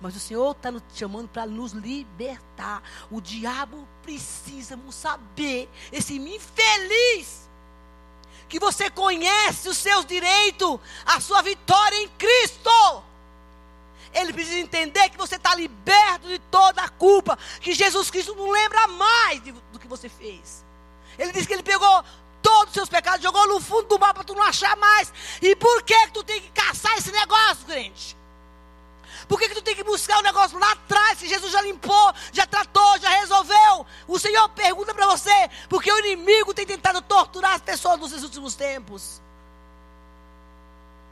Mas o Senhor está nos chamando para nos libertar. O diabo precisa saber, esse infeliz, que você conhece os seus direitos, a sua vitória em Cristo. Ele precisa entender que você está liberto de toda a culpa, que Jesus Cristo não lembra mais do que você fez. Ele disse que ele pegou todos os seus pecados, jogou no fundo do mar para tu não achar mais. E por que, que tu tem que caçar esse negócio, crente? Por que, que tu tem que buscar o negócio lá atrás, se Jesus já limpou, já tratou, já resolveu? O Senhor pergunta para você, porque o inimigo tem tentado torturar as pessoas nos últimos tempos.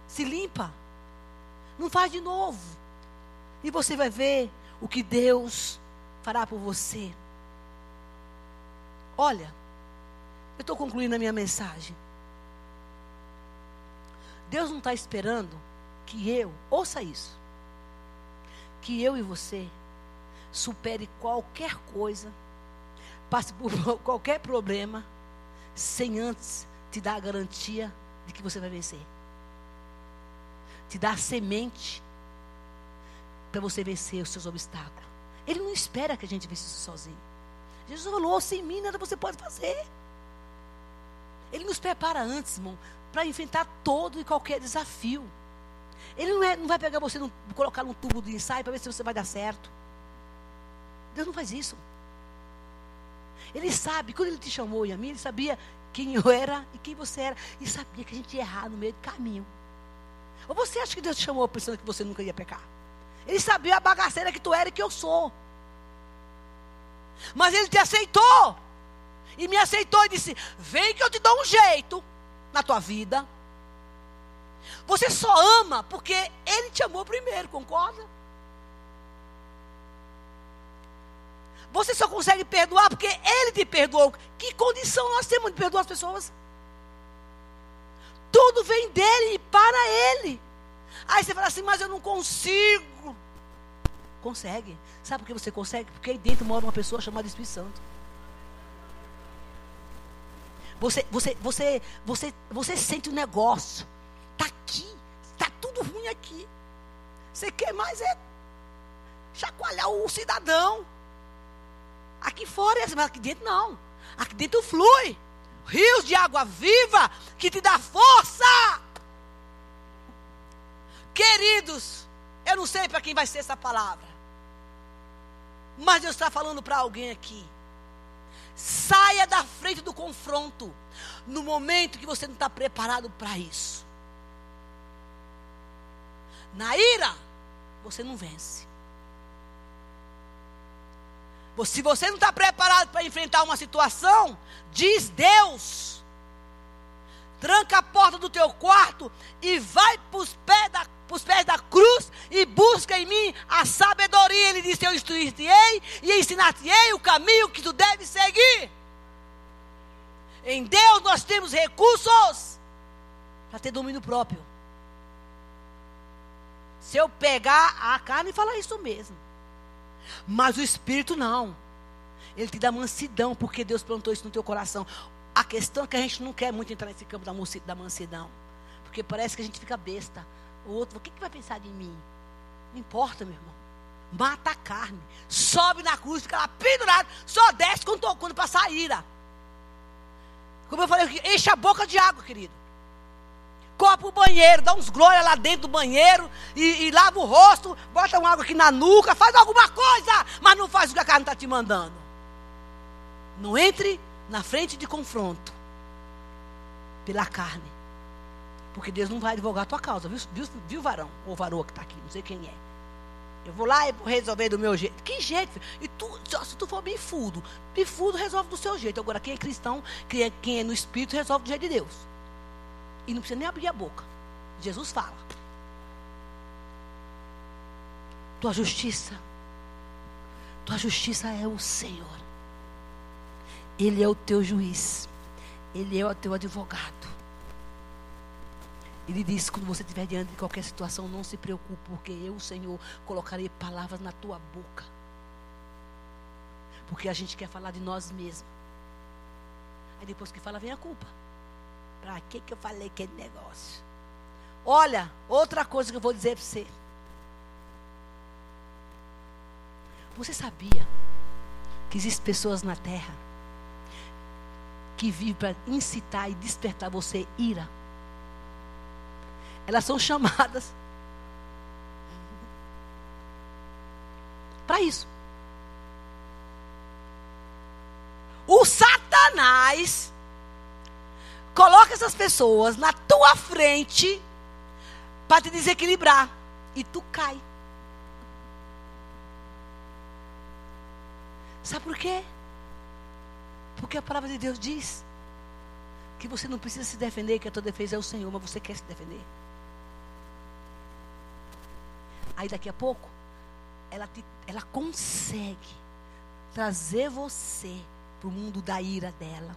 Se limpa. Não faz de novo. E você vai ver o que Deus fará por você. Olha, eu estou concluindo a minha mensagem. Deus não está esperando que eu, ouça isso, que eu e você supere qualquer coisa, passe por qualquer problema, sem antes te dar a garantia de que você vai vencer. Te dar a semente para você vencer os seus obstáculos. Ele não espera que a gente vença isso sozinho. Jesus falou: sem mim nada você pode fazer. Ele nos prepara antes, irmão, para enfrentar todo e qualquer desafio. Ele não, é, não vai pegar você, e colocar num tubo de ensaio para ver se você vai dar certo. Deus não faz isso. Ele sabe, quando ele te chamou e a mim, ele sabia quem eu era e quem você era. E sabia que a gente ia errar no meio do caminho. Ou você acha que Deus te chamou pensando que você nunca ia pecar? Ele sabia a bagaceira que tu era e que eu sou. Mas ele te aceitou. E me aceitou e disse: Vem que eu te dou um jeito na tua vida. Você só ama porque ele te amou primeiro, concorda? Você só consegue perdoar porque Ele te perdoou. Que condição nós temos de perdoar as pessoas? Tudo vem dele e para Ele. Aí você fala assim, mas eu não consigo. Consegue. Sabe por que você consegue? Porque aí dentro mora uma pessoa chamada Espírito Santo. Você, você, você, você, você sente o um negócio. Está aqui. Está tudo ruim aqui. Você quer mais é chacoalhar o cidadão. Aqui fora é assim, mas aqui dentro não. Aqui dentro flui. Rios de água viva que te dá força. Queridos, eu não sei para quem vai ser essa palavra. Mas Deus está falando para alguém aqui. Saia da frente do confronto. No momento que você não está preparado para isso. Na ira, você não vence. Se você não está preparado para enfrentar uma situação, diz Deus. Tranca a porta do teu quarto e vai para os pés da os pés da cruz e busca em mim a sabedoria. Ele disse: Eu instruir-te-ei e ensinar-te-ei o caminho que tu deves seguir. Em Deus nós temos recursos para ter domínio próprio. Se eu pegar a carne e falar isso mesmo. Mas o espírito não. Ele te dá mansidão, porque Deus plantou isso no teu coração. A questão é que a gente não quer muito entrar nesse campo da mansidão. Porque parece que a gente fica besta. O outro, o que, que vai pensar de mim? Não importa, meu irmão. Mata a carne. Sobe na cruz, fica lá pendurado. Só desce quando, quando passar a ira. Como eu falei, enche a boca de água, querido para o banheiro, dá uns glórias lá dentro do banheiro e, e, lava o rosto, bota uma água aqui na nuca, faz alguma coisa, mas não faz o que a carne está te mandando. Não entre na frente de confronto pela carne. Porque Deus não vai advogar a tua causa, viu, viu, viu varão? Ou varoa que está aqui, não sei quem é. Eu vou lá e vou resolver do meu jeito. Que jeito? Filho? E tu, se tu for bifudo, bifudo resolve do seu jeito. Agora, quem é cristão, quem é, quem é no espírito, resolve do jeito de Deus. E não precisa nem abrir a boca. Jesus fala. Tua justiça. Tua justiça é o Senhor. Ele é o teu juiz. Ele é o teu advogado. Ele diz: quando você estiver diante de qualquer situação, não se preocupe, porque eu, Senhor, colocarei palavras na tua boca. Porque a gente quer falar de nós mesmos. Aí depois que fala, vem a culpa. Para que, que eu falei aquele negócio? Olha, outra coisa que eu vou dizer para você. Você sabia que existem pessoas na terra que vivem para incitar e despertar você ira? Elas são chamadas para isso. O Satanás Coloca essas pessoas na tua frente para te desequilibrar. E tu cai. Sabe por quê? Porque a palavra de Deus diz que você não precisa se defender, que a tua defesa é o Senhor, mas você quer se defender. Aí daqui a pouco, ela, te, ela consegue trazer você para o mundo da ira dela.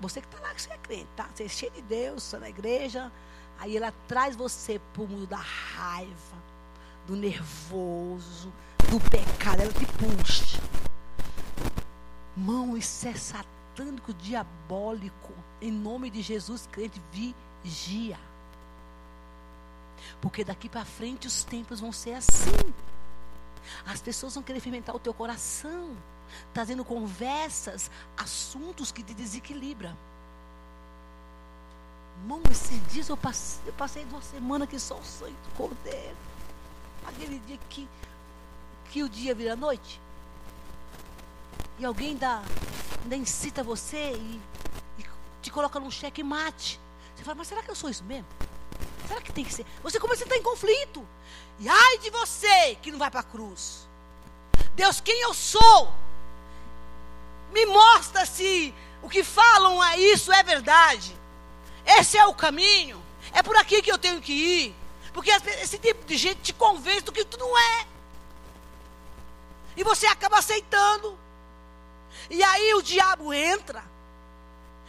Você que está lá, que você é crente, tá? Você é cheio de Deus, está na igreja. Aí ela traz você para o mundo da raiva, do nervoso, do pecado. Ela te puxa. Mão, isso é satânico, diabólico. Em nome de Jesus, crente, vigia. Porque daqui para frente os tempos vão ser assim. As pessoas vão querer fermentar o teu coração trazendo conversas, assuntos que te desequilibram. Irmão, esses dias eu passei, eu passei uma semana que só o sangue do cordeiro. Aquele dia que, que o dia vira noite. e alguém dá, ainda incita você e, e te coloca num cheque mate. Você fala, mas será que eu sou isso mesmo? Será que tem que ser? Você começa a estar em conflito. E ai de você que não vai para a cruz. Deus, quem eu sou? Me mostra se o que falam a isso é verdade. Esse é o caminho. É por aqui que eu tenho que ir. Porque esse tipo de gente te convence do que tu não é. E você acaba aceitando. E aí o diabo entra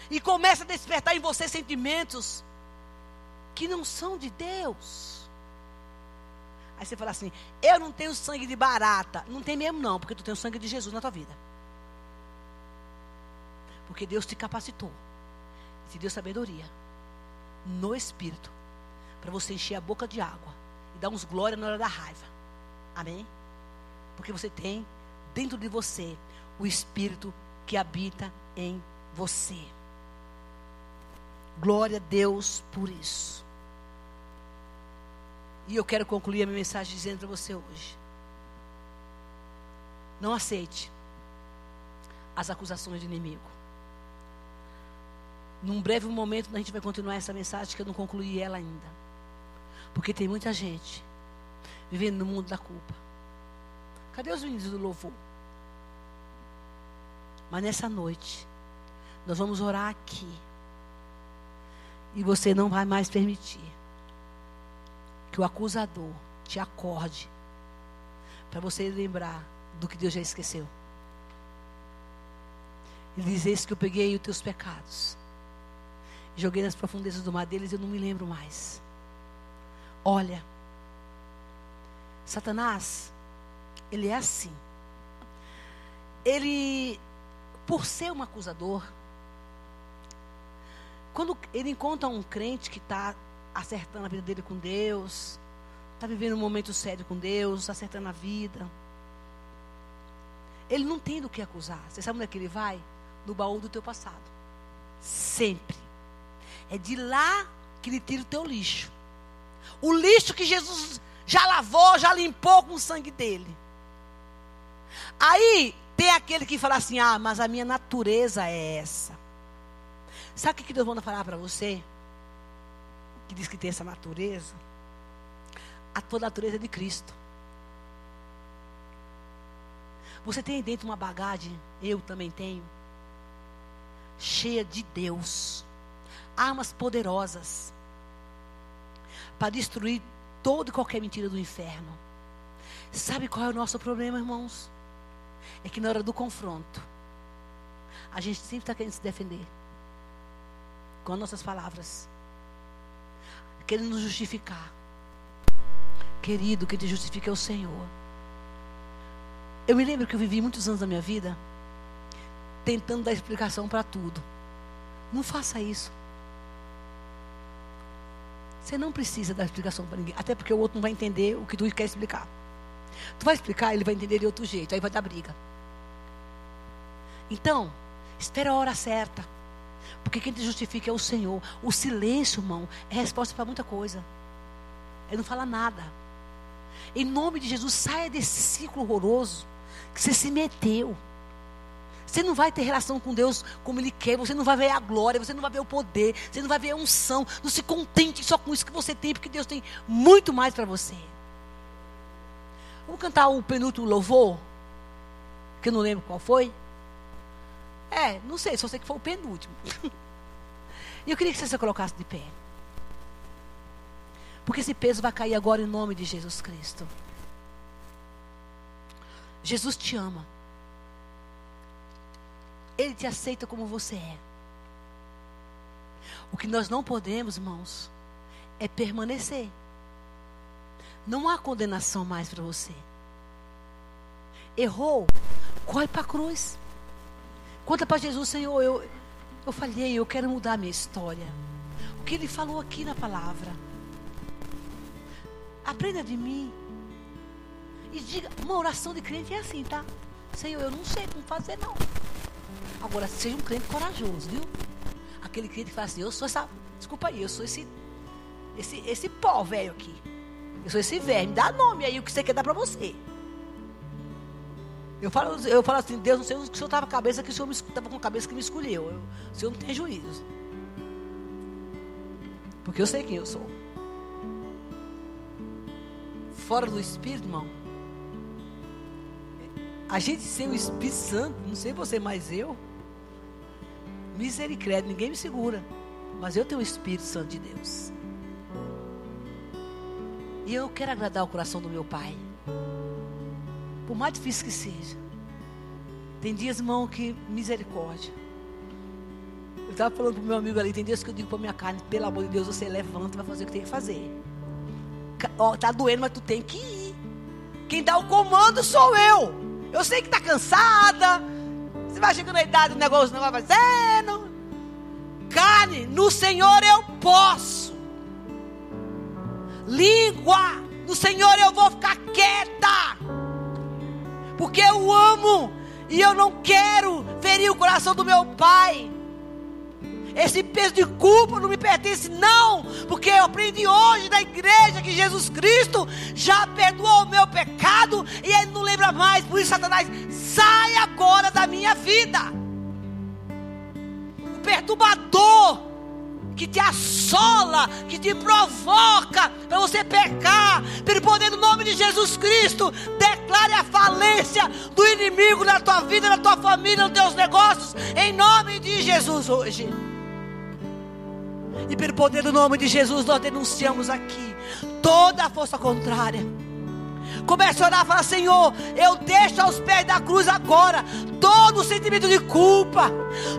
e começa a despertar em você sentimentos que não são de Deus. Aí você fala assim: Eu não tenho sangue de barata. Não tem mesmo, não, porque tu tem o sangue de Jesus na tua vida. Porque Deus te capacitou, te deu sabedoria no espírito para você encher a boca de água e dar uns glória na hora da raiva. Amém? Porque você tem dentro de você o espírito que habita em você. Glória a Deus por isso. E eu quero concluir a minha mensagem dizendo para você hoje: não aceite as acusações do inimigo. Num breve momento a gente vai continuar essa mensagem que eu não concluí ela ainda. Porque tem muita gente vivendo no mundo da culpa. Cadê os meninos do louvor? Mas nessa noite, nós vamos orar aqui. E você não vai mais permitir que o acusador te acorde para você lembrar do que Deus já esqueceu. E dizer que eu peguei os teus pecados Joguei nas profundezas do mar deles, eu não me lembro mais. Olha, Satanás, ele é assim. Ele, por ser um acusador, quando ele encontra um crente que está acertando a vida dele com Deus, está vivendo um momento sério com Deus, acertando a vida, ele não tem do que acusar. Você sabe onde é que ele vai? No baú do teu passado. Sempre. É de lá que ele tira o teu lixo. O lixo que Jesus já lavou, já limpou com o sangue dele. Aí tem aquele que fala assim: ah, mas a minha natureza é essa. Sabe o que Deus manda falar para você? Que diz que tem essa natureza? A tua natureza é de Cristo. Você tem dentro uma bagagem, eu também tenho, cheia de Deus armas poderosas para destruir toda e qualquer mentira do inferno. Sabe qual é o nosso problema, irmãos? É que na hora do confronto, a gente sempre está querendo se defender com nossas palavras, querendo nos justificar. Querido, quem te justifica é o Senhor. Eu me lembro que eu vivi muitos anos da minha vida tentando dar explicação para tudo. Não faça isso. Você não precisa dar explicação para ninguém. Até porque o outro não vai entender o que tu quer explicar. Tu vai explicar, ele vai entender de outro jeito. Aí vai dar briga. Então, espera a hora certa. Porque quem te justifica é o Senhor. O silêncio, irmão, é resposta para muita coisa. Ele não fala nada. Em nome de Jesus, saia desse ciclo horroroso que você se meteu. Você não vai ter relação com Deus como Ele quer. Você não vai ver a glória. Você não vai ver o poder. Você não vai ver a unção. Não se contente só com isso que você tem, porque Deus tem muito mais para você. Vamos cantar o penúltimo louvor? Que eu não lembro qual foi. É, não sei, só sei que foi o penúltimo. E eu queria que você se colocasse de pé. Porque esse peso vai cair agora em nome de Jesus Cristo. Jesus te ama. Ele te aceita como você é. O que nós não podemos, irmãos, é permanecer. Não há condenação mais para você. Errou, corre para a cruz. Conta para Jesus, Senhor, eu, eu falhei, eu quero mudar a minha história. O que ele falou aqui na palavra. Aprenda de mim. E diga, uma oração de crente é assim, tá? Senhor, eu não sei como fazer, não. Agora, seja um crente corajoso, viu? Aquele crente que fala assim, eu sou essa. Desculpa aí, eu sou esse. Esse, esse pó velho aqui. Eu sou esse verme. Dá nome aí o que você quer dar para você. Eu falo, eu falo assim, Deus, não sei o que o Senhor estava com a cabeça, que o Senhor estava com a cabeça que me escolheu. Eu, o Senhor não tem juízo. Porque eu sei quem eu sou. Fora do Espírito, irmão. A gente sem o Espírito Santo, não sei você, mas eu. Misericórdia, ninguém me segura. Mas eu tenho o Espírito Santo de Deus. E eu quero agradar o coração do meu Pai. Por mais difícil que seja. Tem dias, irmão, que misericórdia. Eu estava falando para o meu amigo ali, tem dias que eu digo para minha carne, pelo amor de Deus, você levanta e vai fazer o que tem que fazer. Ó, tá doendo, mas tu tem que ir. Quem dá o comando sou eu. Eu sei que está cansada. Você vai chegando na idade, o negócio não vai fazendo. Carne, no Senhor eu posso. Língua, no Senhor eu vou ficar quieta. Porque eu amo e eu não quero ferir o coração do meu pai. Esse peso de culpa não me pertence, não, porque eu aprendi hoje na igreja que Jesus Cristo já perdoou o meu pecado e Ele não lembra mais. Por isso, Satanás, sai agora da minha vida. O perturbador que te assola, que te provoca para você pecar, pelo poder do nome de Jesus Cristo, declare a falência do inimigo na tua vida, na tua família, nos teus negócios, em nome de Jesus hoje. E pelo poder do nome de Jesus, nós denunciamos aqui toda a força contrária. Comece a orar e falar: Senhor, eu deixo aos pés da cruz agora todo o sentimento de culpa,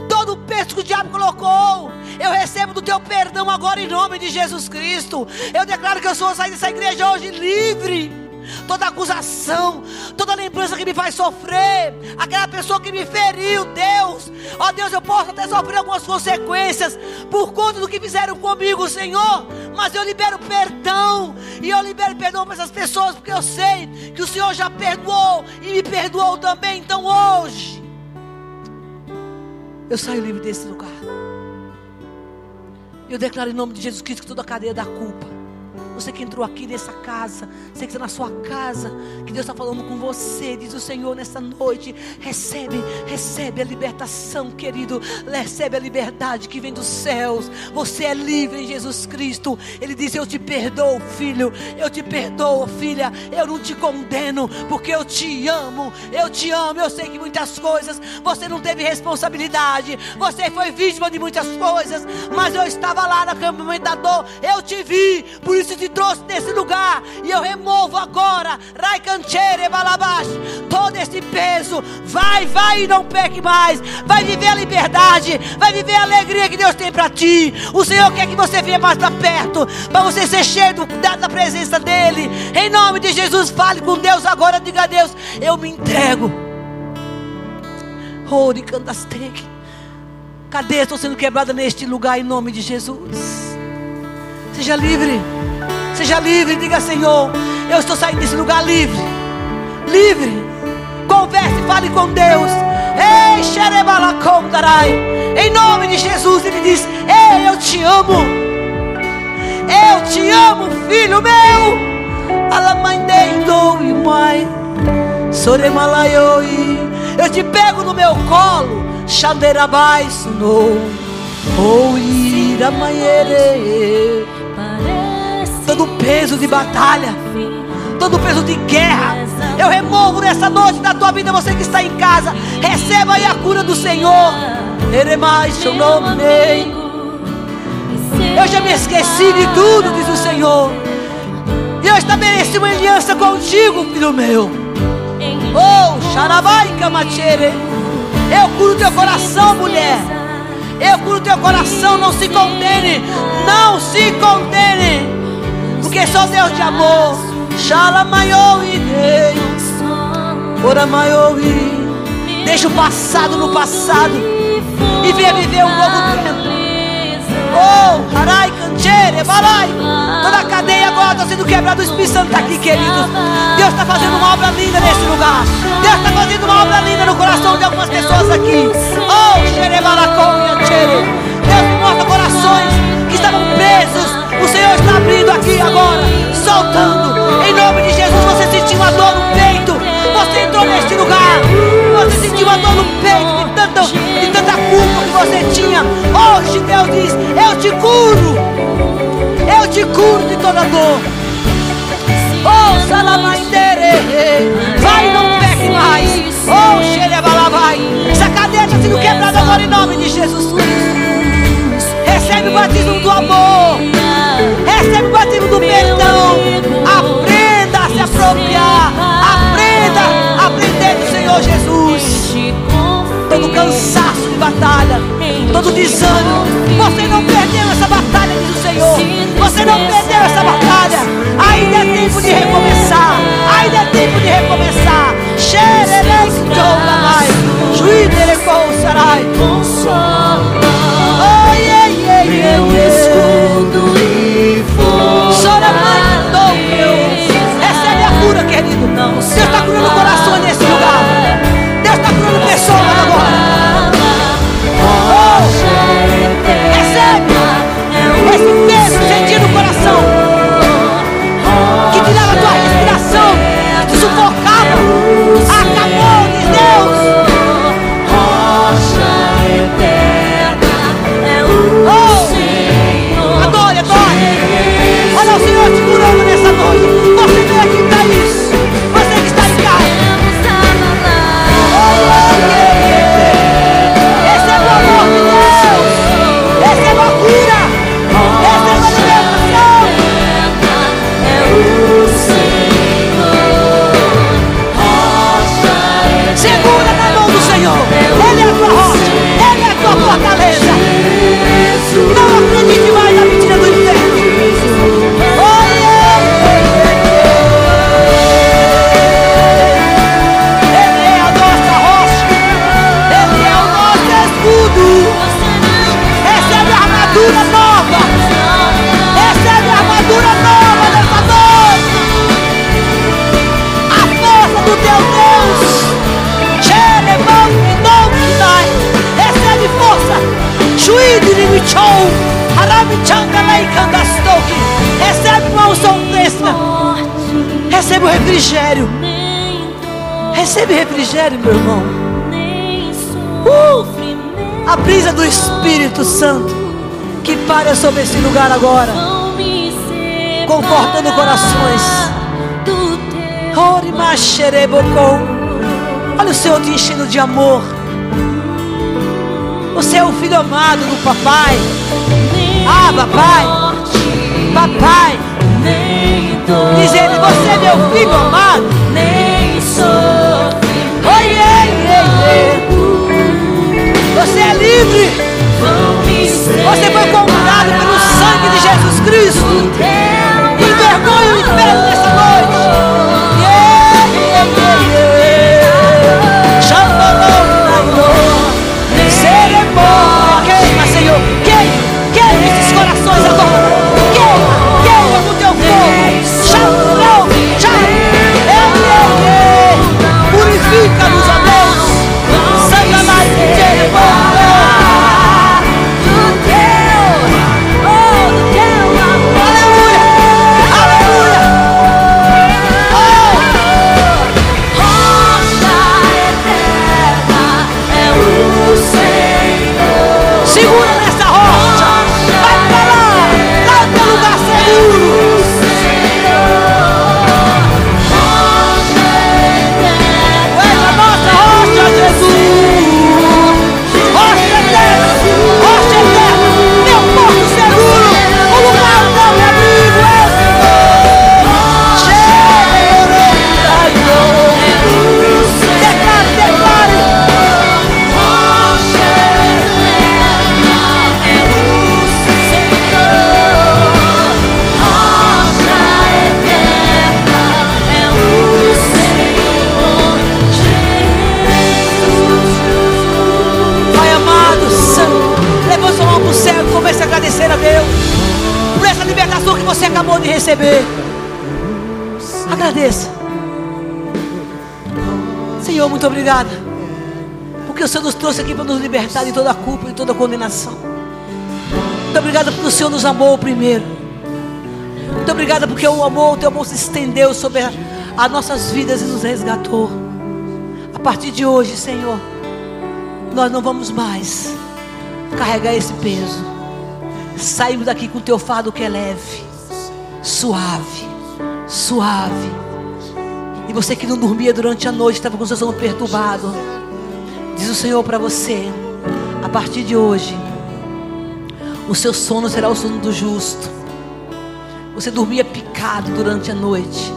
todo o peso que o diabo colocou. Eu recebo do teu perdão agora em nome de Jesus Cristo. Eu declaro que eu sou sair dessa igreja hoje livre toda acusação, toda lembrança que me faz sofrer, aquela pessoa que me feriu, Deus, ó Deus, eu posso até sofrer algumas consequências por conta do que fizeram comigo, Senhor, mas eu libero perdão, e eu libero perdão para essas pessoas, porque eu sei que o Senhor já perdoou e me perdoou também, então hoje, eu saio livre desse lugar. Eu declaro em nome de Jesus Cristo que toda a cadeia da culpa você que entrou aqui nessa casa, você que está na sua casa, que Deus está falando com você, diz o Senhor nessa noite. Recebe, recebe a libertação, querido. Recebe a liberdade que vem dos céus. Você é livre em Jesus Cristo. Ele diz: Eu te perdoo, filho. Eu te perdoo, filha. Eu não te condeno, porque eu te amo. Eu te amo. Eu sei que muitas coisas você não teve responsabilidade. Você foi vítima de muitas coisas. Mas eu estava lá no acampamento da dor. Eu te vi. Por isso te te trouxe nesse lugar. E eu removo agora, Raicanchere Balabash, todo esse peso. Vai, vai e não peque mais. Vai viver a liberdade. Vai viver a alegria que Deus tem para ti. O Senhor quer que você venha mais para perto. Para você ser cheio da, da presença dEle. Em nome de Jesus, fale com Deus agora. Diga a Deus: Eu me entrego. Ore, cantasteg. Cadê? Estou sendo quebrada neste lugar em nome de Jesus. Seja livre. Seja livre, diga Senhor, eu estou saindo desse lugar livre. Livre. Converse, fale com Deus. Ei. Em nome de Jesus, ele diz: Ei, eu te amo. Eu te amo, filho meu. Eu te pego no meu colo. Xanderabai sunou. Ou ira manhere todo peso de batalha, todo peso de guerra. Eu removo nessa noite da tua vida, você que está em casa. Receba aí a cura do Senhor. seu nome. Eu já me esqueci de tudo, diz o Senhor. E eu estabeleci uma aliança contigo, filho meu. Oh, xarabai camachere. Eu curo teu coração, mulher. Eu curo teu coração, não se condene. Não se condene porque sou Deus de amor. Shala maior e Deus. Ora maior e Deixa o passado no passado e venha viver um novo tempo. Oh, harai, canchere, balai. Toda a cadeia agora está sendo quebrada. O Espírito Santo está aqui, queridos. Deus está fazendo uma obra linda nesse lugar. Deus está fazendo uma obra linda no coração de algumas pessoas aqui. Oh, xerebalacom, canchere. Deus mostra corações que estavam presos o Senhor está abrindo aqui agora, soltando. Em nome de Jesus, você sentiu a dor no peito. Você entrou neste lugar. Você sentiu a dor no peito de tanta, de tanta culpa que você tinha. Hoje Deus diz: Eu te curo. Eu te curo de toda dor. Oh, salamaindere. Vai, não pegue mais. Oh, xerebalabá. Essa cadeia está sendo quebrada agora em nome de Jesus Cristo. Recebe o batismo do amor. Recebe o batismo do perdão. Aprenda a se apropriar. Aprenda a aprender do Senhor Jesus. Todo cansaço de batalha, todo desânimo. Você não perdeu essa batalha, diz o Senhor. Você não perdeu essa batalha. Ainda é tempo de recomeçar. Ainda é tempo de recomeçar. Xerelei, Jogamai. Juiderecou, Sarai. Recebe o refrigério. Recebe refrigério, meu irmão. Uh! A brisa do Espírito Santo que para sobre esse lugar agora, confortando corações. Olha o Senhor te enchendo de amor. Você é o filho amado do papai. Ah, papai. Papai. Diz ele, você é meu filho amado. Oi, ei, ei, ei. Você é livre. Você foi comprado pelo sangue de Jesus Cristo. Envergonha Agradeça. Senhor, muito obrigada. Porque o Senhor nos trouxe aqui para nos libertar de toda a culpa e de toda a condenação. Muito obrigada porque o Senhor nos amou primeiro. Muito obrigada porque o amor, o teu amor se estendeu sobre as nossas vidas e nos resgatou. A partir de hoje, Senhor, nós não vamos mais carregar esse peso. Saímos daqui com o teu fardo que é leve, suave, suave. E você que não dormia durante a noite, estava com o seu sono perturbado. Diz o Senhor para você: a partir de hoje, o seu sono será o sono do justo. Você dormia picado durante a noite.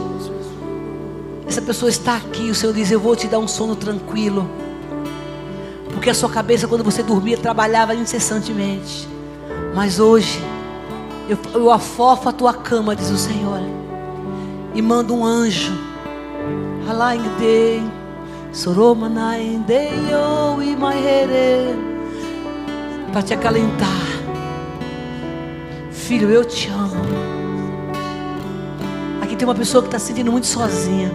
Essa pessoa está aqui, o Senhor diz: Eu vou te dar um sono tranquilo. Porque a sua cabeça, quando você dormia, trabalhava incessantemente. Mas hoje, eu, eu afofo a tua cama, diz o Senhor. E mando um anjo. Alaingdei. Soromanaindeio e maihere. Para te acalentar. Filho, eu te amo. Aqui tem uma pessoa que está se sentindo muito sozinha.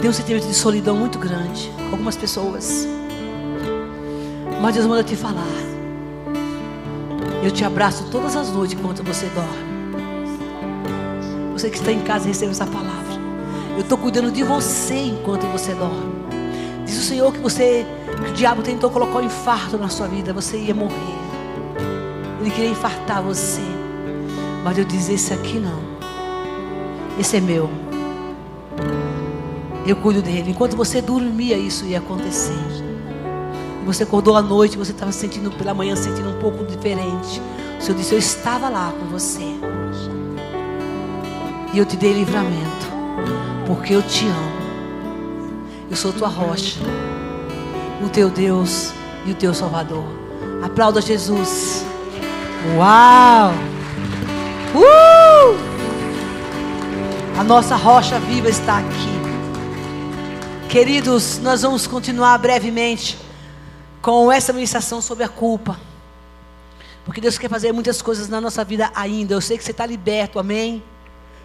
Tem um sentimento de solidão muito grande. Algumas pessoas. Mas Deus manda te falar. Eu te abraço todas as noites enquanto você dorme. Você que está em casa recebe essa palavra. Eu estou cuidando de você enquanto você dorme. Diz o Senhor que você, que o diabo tentou colocar um infarto na sua vida, você ia morrer. Ele queria infartar você. Mas eu disse: esse aqui não. Esse é meu. Eu cuido dele. Enquanto você dormia, isso ia acontecer. Você acordou à noite, você estava sentindo pela manhã, sentindo um pouco diferente. O Senhor disse: Eu estava lá com você. E eu te dei livramento. Porque eu te amo. Eu sou tua rocha. O teu Deus e o teu Salvador. Aplauda Jesus. Uau! Uh! A nossa rocha viva está aqui. Queridos, nós vamos continuar brevemente com essa ministração sobre a culpa. Porque Deus quer fazer muitas coisas na nossa vida ainda. Eu sei que você está liberto, amém?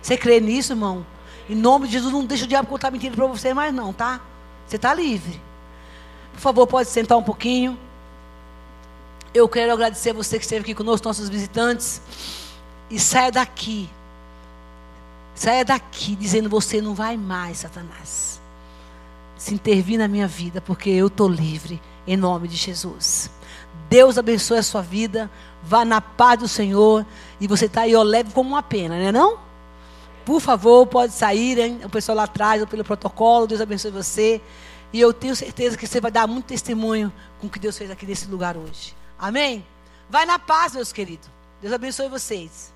Você crê nisso, irmão? Em nome de Jesus, não deixa o diabo contar mentira para você mais, não, tá? Você está livre. Por favor, pode sentar um pouquinho. Eu quero agradecer a você que esteve aqui conosco, nossos visitantes. E saia daqui. Saia daqui dizendo: Você não vai mais, Satanás. Se intervir na minha vida, porque eu estou livre em nome de Jesus. Deus abençoe a sua vida. Vá na paz do Senhor. E você está aí, ó, leve como uma pena, né? Não? Por favor, pode sair, hein? O pessoal lá atrás, pelo protocolo. Deus abençoe você. E eu tenho certeza que você vai dar muito testemunho com o que Deus fez aqui nesse lugar hoje. Amém? Vai na paz, meus queridos. Deus abençoe vocês.